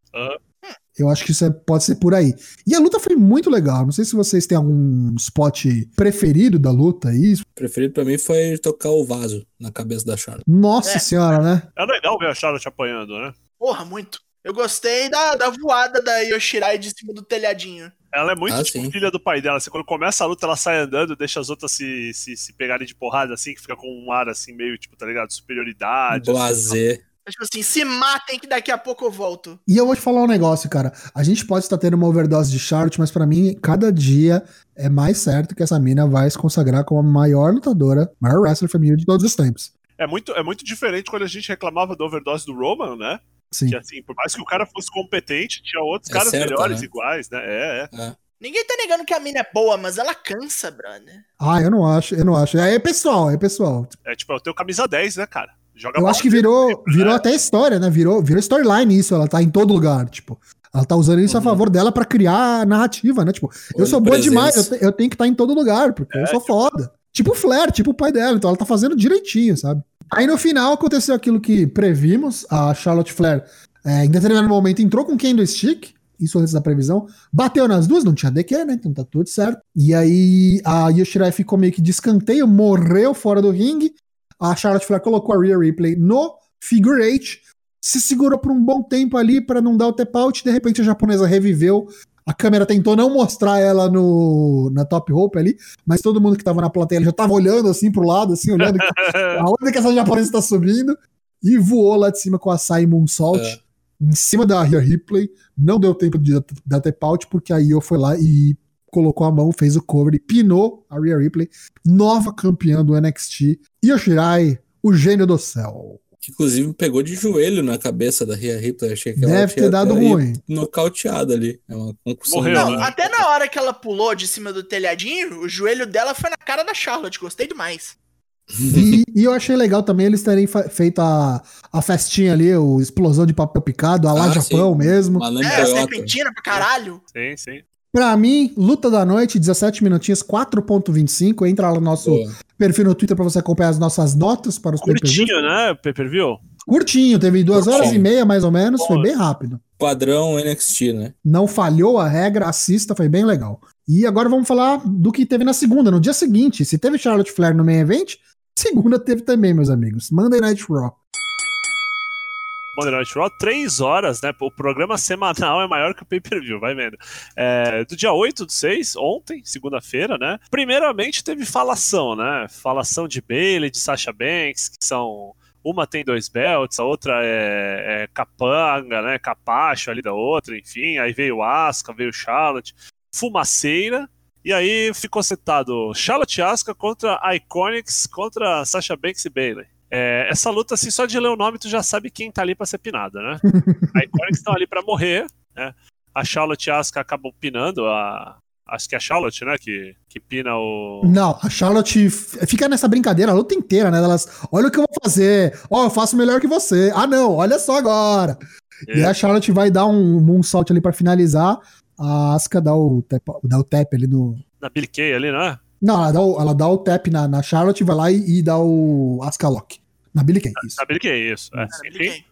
Eu acho que isso é- pode ser por aí. E a luta foi muito legal. Não sei se vocês têm algum spot preferido da luta aí. preferido pra mim foi tocar o vaso na cabeça da Charlotte. Nossa É. senhora, né? É legal ver a Charlotte apanhando, né? Porra, muito. Eu gostei da, da voada da Yoshirai de cima do telhadinho. Ela é muito Ah, tipo filha do pai dela. Assim, quando começa a luta, ela sai andando, deixa as outras se, se, se pegarem de porrada, assim, que fica com um ar assim, meio, tipo, tá ligado? Superioridade. assim. Blazer. Tipo assim, se matem que daqui a pouco eu volto. E eu vou te falar um negócio, cara. A gente pode estar tendo uma overdose de Charlotte, mas pra mim, cada dia é mais certo que essa mina vai se consagrar como a maior lutadora, maior wrestler feminino de todos os tempos. É muito, é muito diferente quando a gente reclamava da overdose do Roman, né? Sim. Que assim, por mais que o cara fosse competente, tinha outros É caras certo, melhores né? iguais, né? É, é. Ninguém tá negando que a mina é boa, mas ela cansa, brother. Ah, eu não acho, eu não acho. É pessoal, é pessoal. É tipo, eu tenho camisa 10, né, cara? Joga Eu acho que virou, sempre, virou né? até história, né? Virou, virou storyline isso. Ela tá em todo lugar, tipo. Ela tá usando isso a Uhum. favor dela pra criar narrativa, né? Tipo, eu sou boa Onipresença. demais, eu, te- eu tenho que estar em todo lugar, porque eu sou foda. Tipo o Flair, tipo o pai dela. Então ela tá fazendo direitinho, sabe? Aí no final aconteceu aquilo que previmos. A Charlotte Flair, é, em determinado momento, entrou com quem do stick. Isso antes da previsão. Bateu nas duas, não tinha DQ, né? Então tá tudo certo. E aí a Yoshirai ficou meio que de escanteio, morreu fora do ringue. A Charlotte Flair colocou a Rhea Ripley no figure eight, se segurou por um bom tempo ali para não dar o tap out. De repente a japonesa reviveu. A câmera tentou não mostrar ela no, na top rope ali, mas todo mundo que tava na plateia já tava olhando assim pro lado, assim, olhando aonde que essa japonesa tá subindo. E voou lá de cima com a Sai Moonsault. É. Em cima da Rhea Ripley, não deu tempo de dar tap out, porque a Io foi lá e colocou a mão, fez o cover e pinou a Rhea Ripley, nova campeã do NXT. Yoshirai, o gênio do céu. Que inclusive pegou de joelho na cabeça da Rhea Ripley. Achei que ela Deve tinha ter dado ruim. nocauteada ali. É uma concussão. Morreu, Não, Não, né? até na hora que ela pulou de cima do telhadinho, o joelho dela foi na cara da Charlotte. Gostei demais. E, e eu achei legal também eles terem feito a, a festinha ali, o explosão de papel picado, a lá Ah, Japão sim. mesmo. É, serpentina pra caralho. Sim, sim. Pra mim, luta da noite, 17 minutinhos, 4.25. Entra lá no nosso Boa. perfil no Twitter pra você acompanhar as nossas notas para os. Curtinho, né? Pay-per-view? Curtinho, teve duas Curtinho. horas e meia mais ou menos, foi bem rápido. Padrão NXT, né? Não falhou a regra, assista, foi bem legal. E agora vamos falar do que teve na segunda, no dia seguinte. Se teve Charlotte Flair no main event, segunda teve também, meus amigos. Monday Night Raw. Monday Raw, três horas, né? O programa semanal é maior que o pay-per-view, vai vendo. É, do dia 8 do 6, ontem, segunda-feira, né? Primeiramente teve falação, né? Falação de Bailey, de Sasha Banks, que são. Uma tem dois belts, a outra é, é capanga, né? Capacho ali da outra, enfim. Aí veio Asuka, veio Charlotte. Fumaceira. E aí ficou setado Charlotte Asuka contra Iconics, contra Sasha Banks e Bailey. É, essa luta, assim, só de ler o nome, tu já sabe quem tá ali pra ser pinada, né? A Iconics estão ali pra morrer, né? A Charlotte e a Asuka acabam pinando a. Acho que é a Charlotte, né? Que, que pina o. Não, a Charlotte fica nessa brincadeira a luta inteira, né? Elas, olha o que eu vou fazer. Ó, eu faço melhor que você. Ah, não, olha só agora. E É. a Charlotte vai dar um moonsault ali pra finalizar. A Asuka dá o tap, dá o tap ali no. Na Billy Kay ali, né? Não, ela dá o, ela dá o tap na, na Charlotte, vai lá e, e dá o Asuka Lock. Na Billy Kay, isso. Na Billy Kay, isso. É, briguei.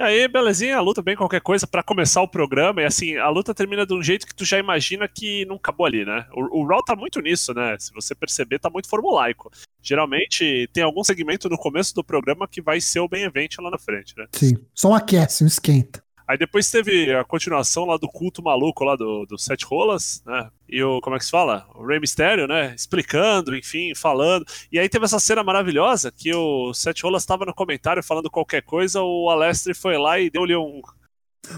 E aí, belezinha, a luta bem qualquer coisa pra começar o programa. E assim, a luta termina de um jeito que tu já imagina que não acabou ali, né? O, o Raw tá muito nisso, né? Se você perceber, tá muito formulaico. Geralmente tem algum segmento no começo do programa que vai ser o bem event lá na frente, né? Sim. Só um aquece, um esquenta. Aí depois teve a continuação lá do culto maluco lá do, do Sete Rolas, né? E o, como é que se fala? O Rey Mysterio, né? Explicando, enfim, falando. E aí teve essa cena maravilhosa que o Sete Rolas estava no comentário falando qualquer coisa, o Alestre foi lá e deu-lhe um,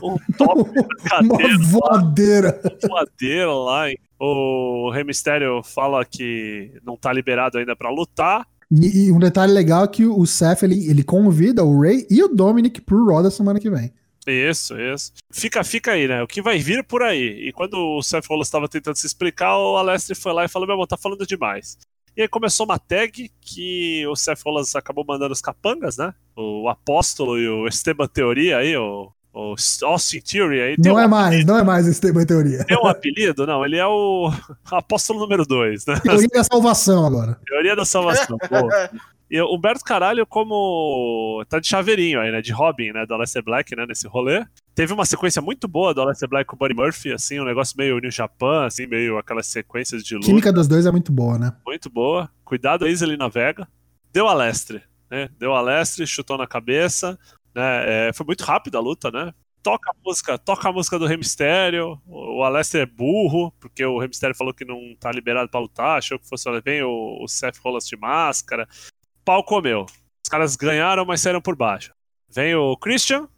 um top na Uma cadeira, voadeira. uma voadeira lá. hein? O Rey Mysterio fala que não tá liberado ainda pra lutar. E, e um detalhe legal é que o Seth ele, ele convida o Ray e o Dominic pro Raw da semana que vem. Isso, isso. Fica, fica aí, né? O que vai vir por aí. E quando o Seth Rollins estava tentando se explicar, o Alestre foi lá e falou: Meu irmão, tá falando demais. E aí começou uma tag que o Seth Rollins acabou mandando os capangas, né? O Apóstolo e o Esteban Teoria aí, o, o Austin Theory aí. Não um, é mais, não é mais em teoria. tem um apelido? Não, ele é o Apóstolo número 2, né? Teoria da salvação agora. Teoria da salvação. boa. E o Humberto Caralho, como tá de chaveirinho aí, né? De Robin, né? Do Aleister Black, né? Nesse rolê. Teve uma sequência muito boa do Aleister Black com o Buddy Murphy, assim, um negócio meio New Japan, assim, meio aquelas sequências de A luta. química dos dois é muito boa, né? Muito boa. Cuidado aí, ele navega. Deu Alestre, né? Deu Alestre, chutou na cabeça, né? É, foi muito rápida a luta, né? Toca a música, toca a música do Mysterio. O Alestre é burro, porque o Mysterio falou que não tá liberado pra lutar, achou que fosse bem o, o Seth Rollins de máscara. Pau comeu. Os caras ganharam, mas saíram por baixo. Vem o Christian,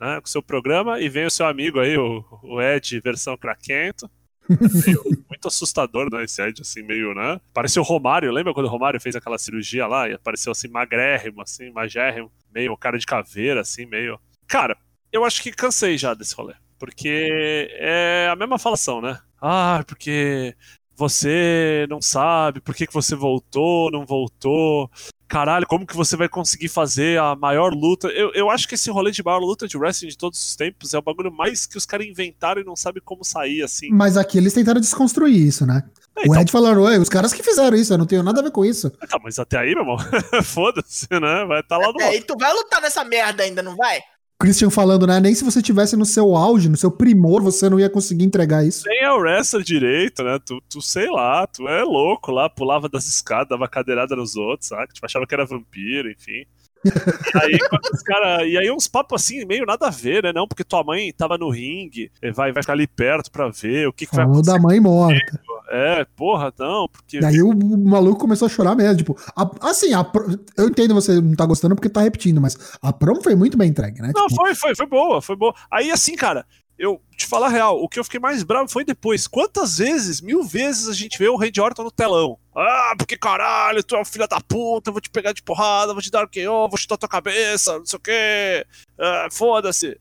né, com seu programa, e vem o seu amigo aí, o, o Ed, versão craquento. Muito assustador, né? Esse Ed, assim, meio, né? Pareceu o Romário, lembra quando o Romário fez aquela cirurgia lá e apareceu assim, magrérrimo, assim, magérrimo, meio cara de caveira, assim, meio. Cara, eu acho que cansei já desse rolê. Porque é a mesma falação, né? Ah, porque você não sabe por que, que você voltou, não voltou. Caralho, como que você vai conseguir fazer a maior luta? Eu, eu acho que esse rolê de maior luta de wrestling de todos os tempos é o bagulho mais que os caras inventaram e não sabem como sair, assim. Mas aqui eles tentaram desconstruir isso, né? É, O então, Ed falou, "Ué, os caras que fizeram isso, eu não tenho nada a ver com isso. tá, mas até aí, meu irmão, foda-se, né? Vai estar tá lá no É, e tu vai lutar nessa merda ainda, não vai? Christian falando, né? Nem se você tivesse no seu auge, no seu primor, você não ia conseguir entregar isso. nem é o wrestler direito, né? Tu, tu sei lá, tu é louco lá, pulava das escadas, dava cadeirada nos outros, sabe? Tipo, achava que era vampiro, enfim. E aí, os cara, e aí uns papos assim, meio nada a ver, né? Não, porque tua mãe tava no ringue, vai, vai ficar ali perto pra ver o que, que vai Falou acontecer. da mãe morta. É, porra, não, porque. Daí o, maluco começou a chorar mesmo. Tipo, a- assim, a eu entendo você não tá gostando porque tá repetindo, mas a promo foi muito bem entregue, né? Não, Tipo, foi, foi, foi boa, foi boa. Aí, assim, cara, eu te falar a real, o que eu fiquei mais bravo foi depois. Quantas vezes, mil vezes, a gente vê o Randy Orton no telão? Ah, porque caralho, tu é um filho da puta, eu vou te pegar de porrada, vou te dar o KO, vou chutar tua cabeça, não sei o quê. Ah, Foda-se.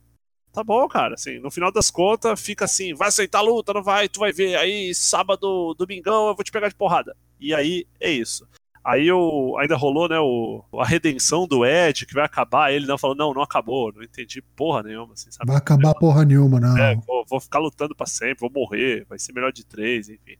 Tá bom, cara, assim, no final das contas fica assim, vai aceitar a luta, não vai, tu vai ver, aí sábado, domingão, eu vou te pegar de porrada. E aí, é isso. Aí o, ainda rolou, né, o, a redenção do Ed, que vai acabar, ele não falou, não, não acabou, não entendi porra nenhuma, assim, sabe? vai acabar porra nenhuma, não. É, vou, vou ficar lutando pra sempre, vou morrer, vai ser melhor de três, enfim.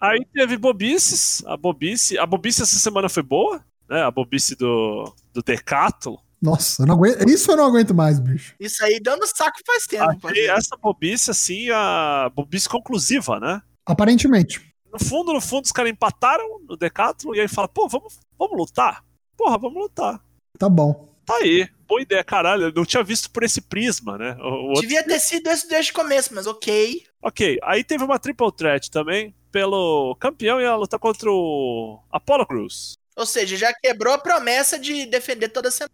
Aí teve bobices, a bobice, a bobice essa semana foi boa, né, a bobice do, do Decathlon. Nossa, eu não aguento, isso eu não aguento mais, bicho. Isso aí dando saco faz tempo. Achei essa bobice, assim, a bobice conclusiva, né? Aparentemente. No fundo, no fundo, os caras empataram no Decathlon e aí fala, pô, vamos, vamos lutar? Porra, vamos lutar. Tá bom. Tá aí, boa ideia, caralho, eu não tinha visto por esse prisma, né? O, o outro- Devia ter sido esse desde o começo, mas ok. Ok, aí teve uma triple threat também, pelo campeão e a luta contra o Apollo Cruz. Ou seja, já quebrou a promessa de defender toda semana.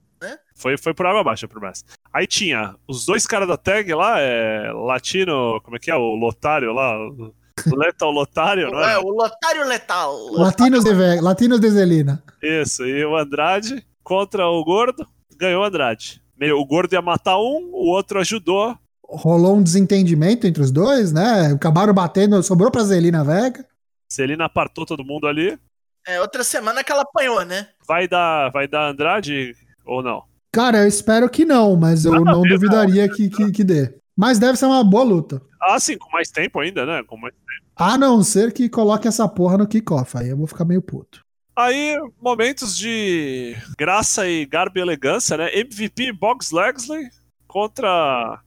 Foi, foi por água abaixo a promessa. Aí tinha os dois caras da tag lá, é, Latino, como é que é? O Lotário lá, o Letal Lotário, não É, é? o Lotário Letal. Latinos de, Ve- Latinos de Zelina. Isso, e o Andrade contra o Gordo, ganhou o Andrade. Meio, o Gordo ia matar um, o outro ajudou. Rolou um desentendimento entre os dois, né? Acabaram batendo, sobrou pra Zelina Vega. Celina apartou todo mundo ali. É, outra semana que ela apanhou, né? Vai dar, vai dar Andrade ou não? Cara, eu espero que não, mas eu Nada não duvidaria que, que, que dê. Mas deve ser uma boa luta. Ah, sim, com mais tempo ainda, né? Com mais A não ser que coloque essa porra no kickoff. Aí eu vou ficar meio puto. Aí, momentos de graça e garbo e elegância, né? MVP Boggs Legsley contra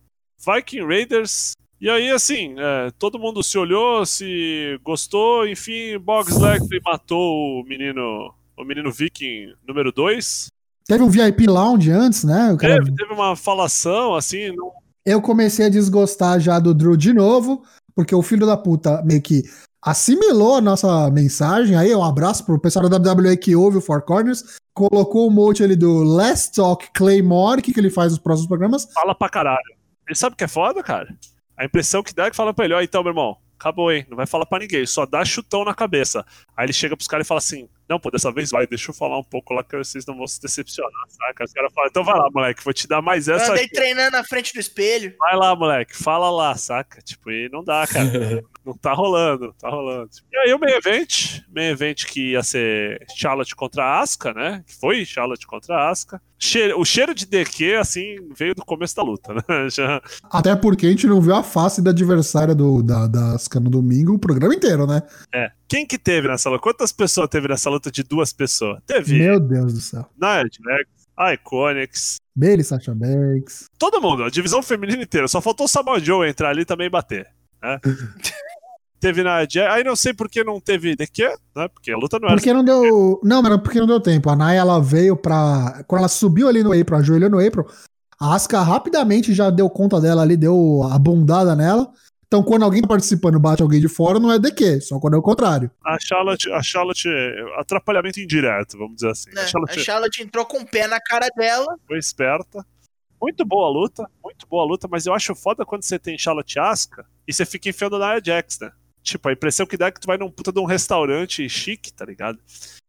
Viking Raiders. E aí, assim, é, todo mundo se olhou, se gostou, enfim, Boggs Legsley matou o menino, o menino Viking número 2. Teve um VIP Lounge antes, né? O cara- Teve, teve uma falação, assim, não- Eu comecei a desgostar já do Drew de novo, porque o filho da puta meio que assimilou a nossa mensagem. Aí, um abraço pro pessoal da WWE que ouve o Four Corners. Colocou o mote ali do Let's Talk Claymore, que, que ele faz nos próximos programas. fala pra caralho. Ele sabe o que é foda, cara? A impressão que dá é que fala pra ele, ó, então, meu irmão, acabou, hein? Não vai falar pra ninguém, só dá chutão na cabeça. Aí ele chega pros caras e fala assim, não, pô, dessa vez vai, deixa eu falar um pouco lá que vocês não vão se decepcionar, saca? Os caras falam, então vai lá, moleque, vou te dar mais essa Andei aqui. treinando na frente do espelho. Vai lá, moleque, fala lá, saca? Tipo, e não dá, cara. Não tá rolando, tá rolando. E aí o main event, main event que ia ser Charlotte contra a Asuka, né? Que foi Charlotte contra a Asuka. Cheiro- o cheiro de DQ, assim, veio do começo da luta, né? Já, Até porque a gente não viu a face da adversária do, da, da Asuka no domingo o programa inteiro, né? É. Quem que teve nessa luta? Quantas pessoas teve nessa luta de duas pessoas? Teve Meu Deus do céu. Nia Jax, a Iconics, Bailey Sasha Banks. todo mundo, a divisão feminina inteira. Só faltou o Samoa Joe entrar ali e também bater. Né? teve Jax, aí não sei por que não teve DQ, né? Porque a luta não era Porque não deu. Não, mas porque não deu tempo. A Naya ela veio pra. Quando ela subiu ali no apron, ajoelhou no apron, a Asuka rapidamente já deu conta dela ali, deu a bundada nela. Então, quando alguém tá participando bate alguém de fora, não é DQ, só quando é o contrário. a Charlotte, a Charlotte, atrapalhamento indireto, vamos dizer assim. Né? A Charlotte A Charlotte entrou com o pé na cara dela. foi esperta. Muito boa a luta, muito boa a luta, mas eu acho foda quando você tem Charlotte Asuka e você fica enfiando na Nia Jax, né? Tipo, a impressão que dá é que tu vai num puta de um restaurante chique, tá ligado?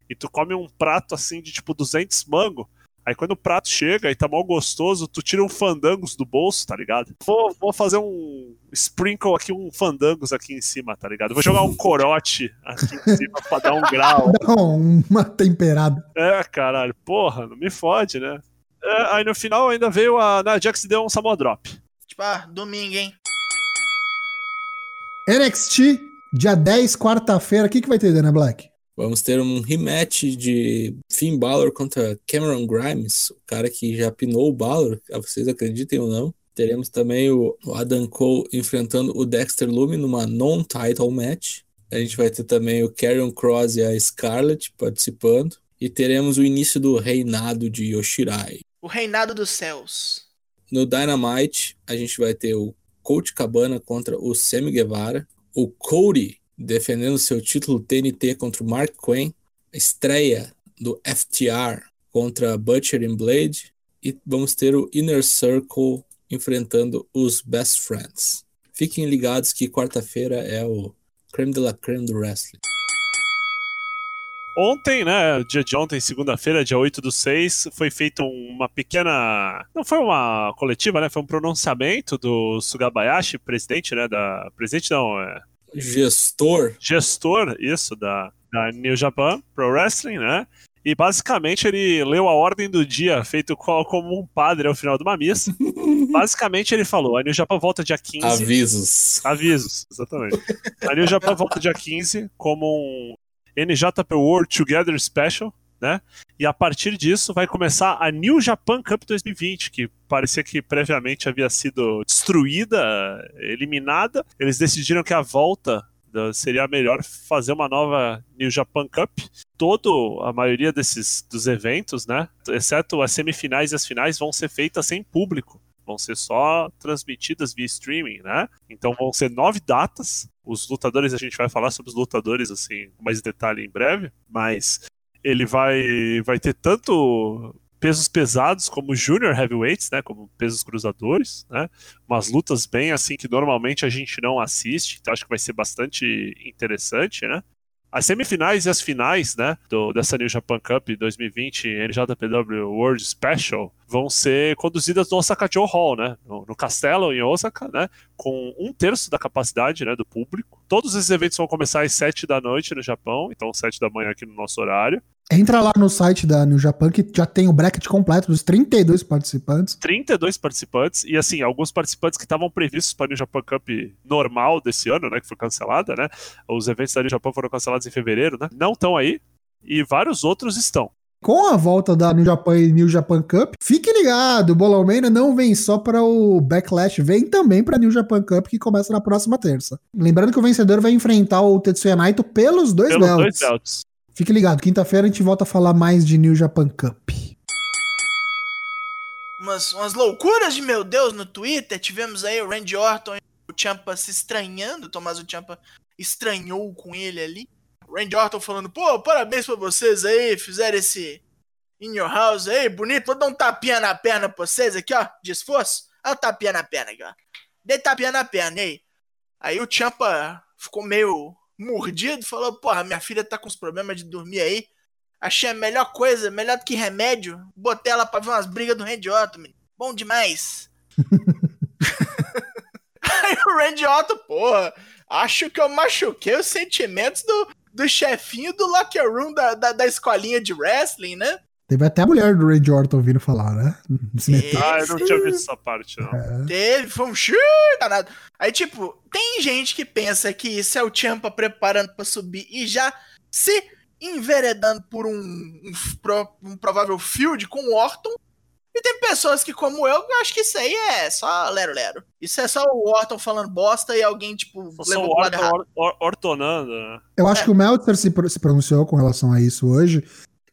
E tu come um prato assim de tipo 200 mango, Aí quando o prato chega e tá mal gostoso, tu tira um fandangos do bolso, tá ligado? Vou, vou fazer um sprinkle aqui, um fandangos aqui em cima, tá ligado? Vou jogar um corote aqui em cima pra dar um grau. Dá uma temperada. É, caralho, porra, não me fode, né? É, aí no final ainda veio a Nia Jax e deu um Samoa Drop. Tipo, ah, domingo, hein? NXT, dia 10, quarta-feira. O que, que vai ter, Dana Black? Vamos ter um rematch de Finn Balor contra Cameron Grimes, o cara que já pinou o Balor, vocês acreditem ou não. Teremos também o Adam Cole enfrentando o Dexter Lume numa non-title match. A gente vai ter também o Karrion Cross e a Scarlett participando. E teremos o início do reinado de Yoshirai. O reinado dos céus. No Dynamite, a gente vai ter o Coach Cabana contra o Sammy Guevara. O Cody defendendo seu título TNT contra o Mark Quinn, estreia do FTR contra Butcher and Blade e vamos ter o Inner Circle enfrentando os Best Friends. Fiquem ligados que quarta-feira é o creme de la creme do wrestling. Ontem, né, dia de ontem, segunda-feira, dia 8 do 6, foi feita uma pequena. Não foi uma coletiva, né? Foi um pronunciamento do Sugabayashi, presidente, né? Da. Presidente não, é gestor. Gestor, isso, da, da New Japan Pro Wrestling, né? E basicamente ele leu a ordem do dia, feito como um padre ao final de uma missa. basicamente ele falou: a New Japan volta dia 15. Avisos. Avisos, exatamente. A New Japan volta dia 15 como um NJP World Together Special, né? E a partir disso vai começar a New Japan Cup 2020, que parecia que previamente havia sido destruída, eliminada. Eles decidiram que a volta seria melhor fazer uma nova New Japan Cup. Todo a maioria desses dos eventos, né, exceto as semifinais e as finais, vão ser feitas sem público. Vão ser só transmitidas via streaming, né? Então vão ser nove datas. Os lutadores, a gente vai falar sobre os lutadores assim, com mais detalhe em breve, mas ele vai, vai ter tanto pesos pesados como junior heavyweights, né, como pesos cruzadores, né, umas lutas bem assim que normalmente a gente não assiste, então acho que vai ser bastante interessante, né. As semifinais e as finais, né, do, dessa New Japan Cup 2020 NJPW World Special vão ser conduzidas no Osaka Joe Hall, né, no, no castelo em Osaka, né, com um terço da capacidade, né, do público. Todos esses eventos vão começar às 7 da noite no Japão, então 7 da manhã aqui no nosso horário. Entra lá no site da New Japan que já tem o bracket completo dos 32 participantes. 32 participantes e assim, alguns participantes que estavam previstos para a New Japan Cup normal desse ano, né, que foi cancelada, né? Os eventos da New Japan foram cancelados em fevereiro, né? Não estão aí e vários outros estão. Com a volta da New Japan e New Japan Cup, fique ligado, o Bolão não vem só para o Backlash, vem também para a New Japan Cup que começa na próxima terça. Lembrando que o vencedor vai enfrentar o Tetsuya Naito pelos dois pelos belts. Dois belts. Fique ligado, quinta-feira a gente volta a falar mais de New Japan Cup. Umas, umas loucuras de meu Deus no Twitter. Tivemos aí o Randy Orton e o Champa se estranhando. O Tomás Champa estranhou com ele ali. Randy Orton falando, pô, parabéns pra vocês aí, fizeram esse In Your House aí, bonito, vou dar um tapinha na perna pra vocês aqui, ó, de esforço. Olha o tapinha na perna aqui, ó. Dei tapinha na perna, aí. Aí o Champa ficou meio mordido, falou, porra, minha filha tá com os problemas de dormir aí. Achei a melhor coisa, melhor do que remédio. Botei ela pra ver umas brigas do Randy Orton, menino. Bom demais. aí o Randy Orton, porra, acho que eu machuquei os sentimentos do, do chefinho do locker room da, da, da escolinha de wrestling, né? Teve até a mulher do Randy Orton vindo falar, né? Ah, eu não tinha visto essa parte, não. É. Teve, foi um xiii danado. Aí, tipo, tem gente que pensa que isso é o Champa preparando para subir e já se enveredando por um, um, um provável field com o Orton. E tem pessoas que, como eu, acho que isso aí é só lero-lero. Isso é só o Orton falando bosta e alguém, tipo, só o Orton or, or, ortonando. Né? Eu acho é. que o Meltzer se, se pronunciou com relação a isso hoje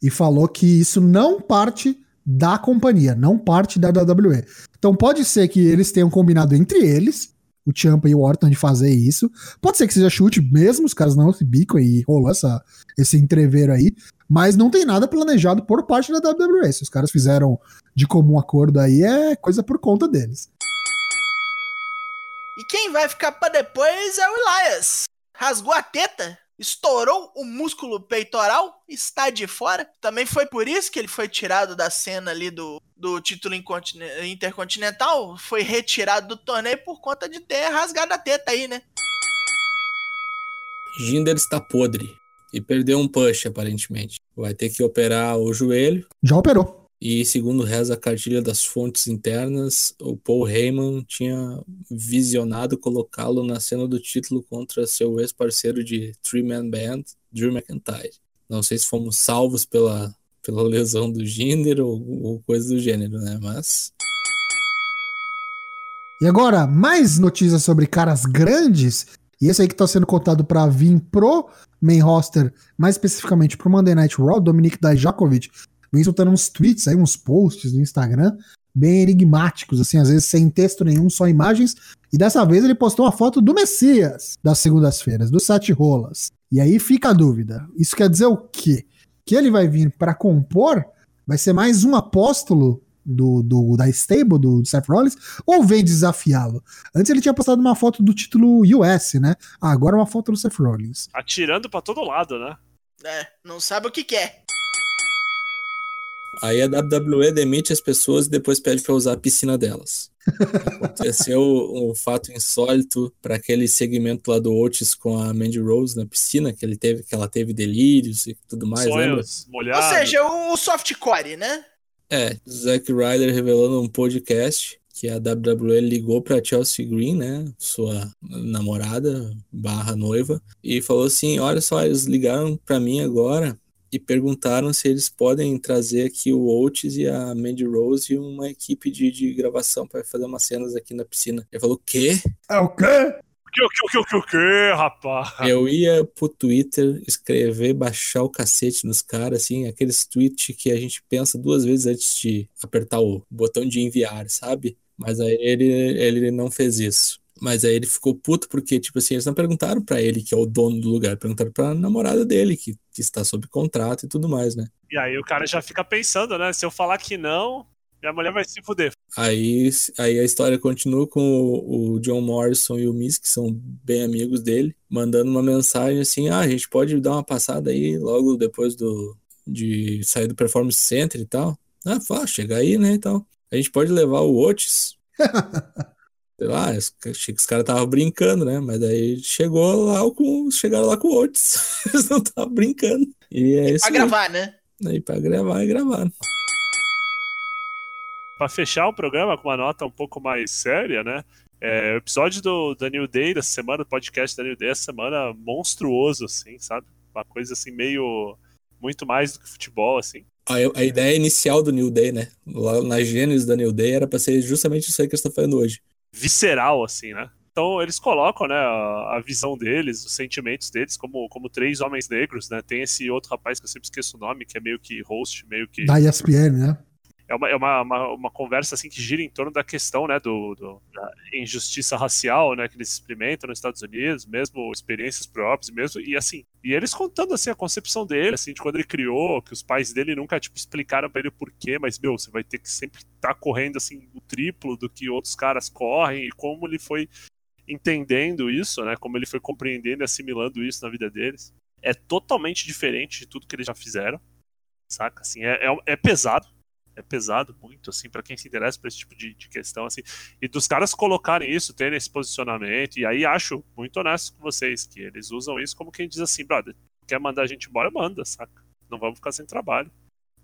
e falou que isso não parte da companhia, não parte da WWE. Então pode ser que eles tenham combinado entre eles, o Champa e o Orton, de fazer isso. Pode ser que seja chute mesmo, os caras não se bicam e rolou essa, esse entreveiro aí. Mas não tem nada planejado por parte da WWE. Se os caras fizeram de comum acordo aí, é coisa por conta deles. E quem vai ficar para depois é o Elias. Rasgou a teta estourou o músculo peitoral, está de fora. Também foi por isso que ele foi tirado da cena ali do, do título intercontinental. Foi retirado do torneio por conta de ter rasgado a teta aí, né? Jinder está podre e perdeu um push, aparentemente. Vai ter que operar o joelho. Já operou. E segundo reza a cartilha das fontes internas, o Paul Heyman tinha visionado colocá-lo na cena do título contra seu ex-parceiro de Three Man Band, Drew McIntyre. Não sei se fomos salvos pela, pela lesão do Jinder ou, ou coisa do gênero, né? Mas. E agora, mais notícias sobre caras grandes. E esse aí que tá sendo contado para vir pro main roster, mais especificamente pro Monday Night Raw, Dominic Dijakovic, vem soltando uns tweets aí, uns posts no Instagram, bem enigmáticos, assim, às vezes sem texto nenhum, só imagens. E dessa vez ele postou uma foto do Messias das segundas-feiras, do Sete Rolas. E aí fica a dúvida. Isso quer dizer o quê? Que ele vai vir para compor? Vai ser mais um apóstolo do, do, da stable do, Seth Rollins ou vem desafiá-lo? Antes ele tinha postado uma foto do título US, né? Ah, agora uma foto do Seth Rollins. Atirando para todo lado, né? É, não sabe o que quer. Aí a WWE demite as pessoas e depois pede para usar a piscina delas. Aconteceu um fato insólito para aquele segmento lá do Otis com a Mandy Rose na piscina, que, ele teve, que ela teve delírios e tudo mais. Sonhos. Ou seja, o softcore, né? É, Zack Ryder revelou num podcast que a WWE ligou para Chelsea Green, né, sua namorada barra noiva, e falou assim, olha só, eles ligaram para mim agora e perguntaram se eles podem trazer aqui o Oates e a Mandy Rose e uma equipe de, de gravação para fazer umas cenas aqui na piscina. Ele falou, quê? É o quê? O que, o que, o que, o que, rapaz? Eu ia pro Twitter escrever, baixar o cacete nos caras, assim, aqueles tweets que a gente pensa duas vezes antes de apertar o botão de enviar, sabe? Mas aí ele, ele não fez isso. Mas aí ele ficou puto porque, tipo assim, eles não perguntaram para ele, que é o dono do lugar, perguntaram pra namorada dele, que, que está sob contrato e tudo mais, né? E aí o cara já fica pensando, né? Se eu falar que não, minha mulher vai se fuder. Aí, aí a história continua com o, o John Morrison e o Miss, que são bem amigos dele, mandando uma mensagem assim: ah, a gente pode dar uma passada aí logo depois do, de sair do Performance Center e tal. Ah, fala, chega aí, né, e tal. A gente pode levar o Otis. sei lá, achei que os caras estavam brincando, né? Mas daí chegou lá com. Chegaram lá com o Otis. Eles não estavam brincando. E é isso. Pra gravar, né? Aí pra gravar e gravar. Pra fechar o programa com uma nota um pouco mais séria, né? É, o episódio do, da New Day dessa semana, o podcast da New Day essa semana, monstruoso, assim, sabe? Uma coisa assim, meio. Muito mais do que futebol, assim. A, a ideia inicial do New Day, né? Lá na gênese da New Day era pra ser justamente isso aí que eles estão fazendo hoje visceral, assim, né? Então eles colocam, né, a, visão deles, os sentimentos deles como, como três homens negros, né? Tem esse outro rapaz que eu sempre esqueço o nome, que é meio que host, meio que... Da ESPN, né? É uma, é uma, uma, uma, conversa assim que gira em torno da questão né, do, do, da injustiça racial né, que eles experimentam nos Estados Unidos, mesmo experiências próprias, mesmo e assim. E eles contando assim a concepção dele, assim, de quando ele criou, que os pais dele nunca tipo explicaram para ele o porquê, mas meu, você vai ter que sempre estar tá correndo assim o triplo do que outros caras correm e como ele foi entendendo isso, né, como ele foi compreendendo e assimilando isso na vida deles. É totalmente diferente de tudo que eles já fizeram, saca? Assim, é, é, é pesado, é pesado muito, assim, para quem se interessa por esse tipo de, de, questão, assim. E dos caras colocarem isso, terem esse posicionamento, e aí acho muito honesto com vocês, que eles usam isso como quem diz assim, brother, quer mandar a gente embora, manda, saca? Não vamos ficar sem trabalho.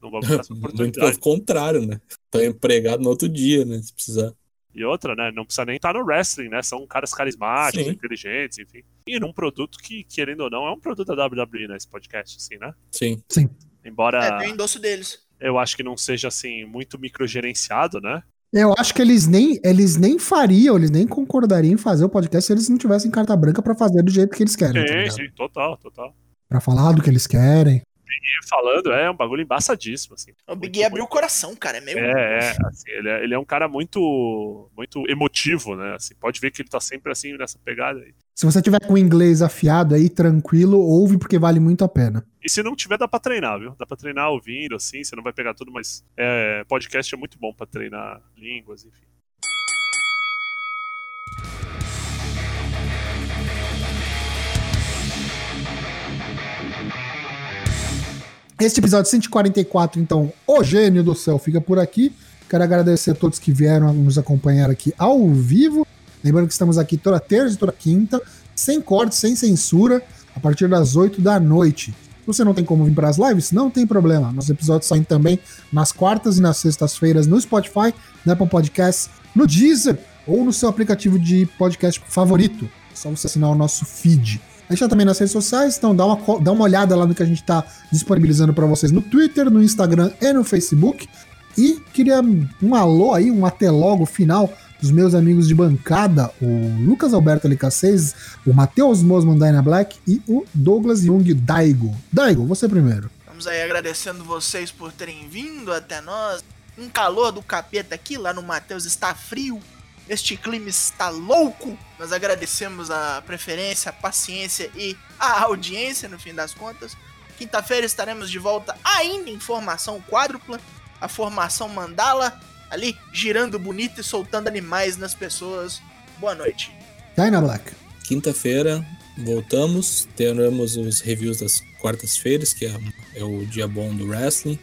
Não vamos ficar sem oportunidade. Muito pelo contrário, né? Tá empregado no outro dia, né? Se precisar. E outra, né? Não precisa nem estar tá no wrestling, né? São caras carismáticos, Sim. inteligentes, enfim. E num produto que, querendo ou não, é um produto da WWE, né? Esse podcast, assim, né? Sim. Sim. Embora. É, tem o endosso deles eu acho que não seja assim muito microgerenciado, né? Eu acho que eles nem, eles nem fariam, eles nem concordariam em fazer o podcast se eles não tivessem carta branca para fazer do jeito que eles querem. Sim, tá sim, total, total. Pra falar do que eles querem. Big falando, é um bagulho embaçadíssimo, assim. O Big E abriu o coração, cara, é meio... É, é, assim, ele é, ele é um cara muito, muito emotivo, né, assim, pode ver que ele tá sempre, assim, nessa pegada aí. Se você tiver com o inglês afiado aí, tranquilo, ouve porque vale muito a pena. E se não tiver, dá pra treinar, viu? Dá pra treinar ouvindo, assim, você não vai pegar tudo, mas é, podcast é muito bom pra treinar línguas, enfim. Este episódio 144, então, O Gênio do Céu fica por aqui. Quero agradecer a todos que vieram nos acompanhar aqui ao vivo. Lembrando que estamos aqui toda terça e toda quinta, sem corte, sem censura, a partir das 8 da noite. Se você não tem como vir para as lives, não tem problema. Nossos episódios saem também nas quartas e nas sextas-feiras no Spotify, na Apple Podcasts, no Deezer ou no seu aplicativo de podcast favorito. É só você assinar o nosso feed. A gente tá também nas redes sociais, então dá uma, dá uma olhada lá no que a gente tá disponibilizando para vocês no Twitter, no Instagram e no Facebook. E queria um alô aí, um até logo final dos meus amigos de bancada, o Lucas Alberto LK6, o Matheus Mosman Dyna Black e o Douglas Jung Daigo. Daigo, você primeiro. Vamos aí agradecendo vocês por terem vindo até nós. Um calor do capeta aqui, lá no Matheus está frio. Este clima está louco. Nós agradecemos a preferência, a paciência e a audiência, no fim das contas. Quinta-feira estaremos de volta ainda em formação quádrupla, a formação mandala, ali girando bonito e soltando animais nas pessoas. Boa noite. Dyna Black. Quinta-feira voltamos, teremos os reviews das quartas-feiras, que é, é, o dia bom do wrestling.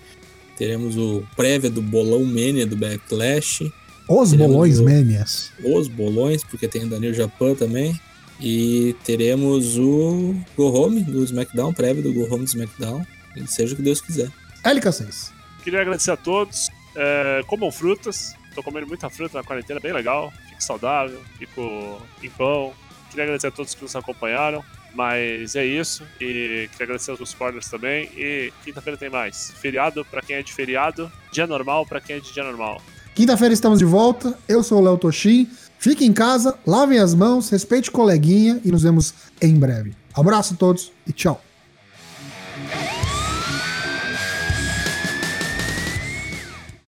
Teremos o prévia do Bolão Mania do Backlash. Os teremos bolões o, Manias. Os bolões, porque tem o Daniel Japan também. E teremos o Go Home do SmackDown, prévia do Go Home do SmackDown. Seja o que Deus quiser. LK6. Queria agradecer a todos. É, comam frutas. Tô comendo muita fruta na quarentena, bem legal. Fico saudável, fico em pão. Queria agradecer a todos que nos acompanharam. Mas é isso. E queria agradecer aos corners também. E quinta-feira tem mais. Feriado para quem é de feriado. Dia normal para quem é de dia normal. Quinta-feira estamos de volta. Eu sou o Léo Toshin. Fique em casa, lavem as mãos, respeite coleguinha e nos vemos em breve. Abraço a todos e tchau.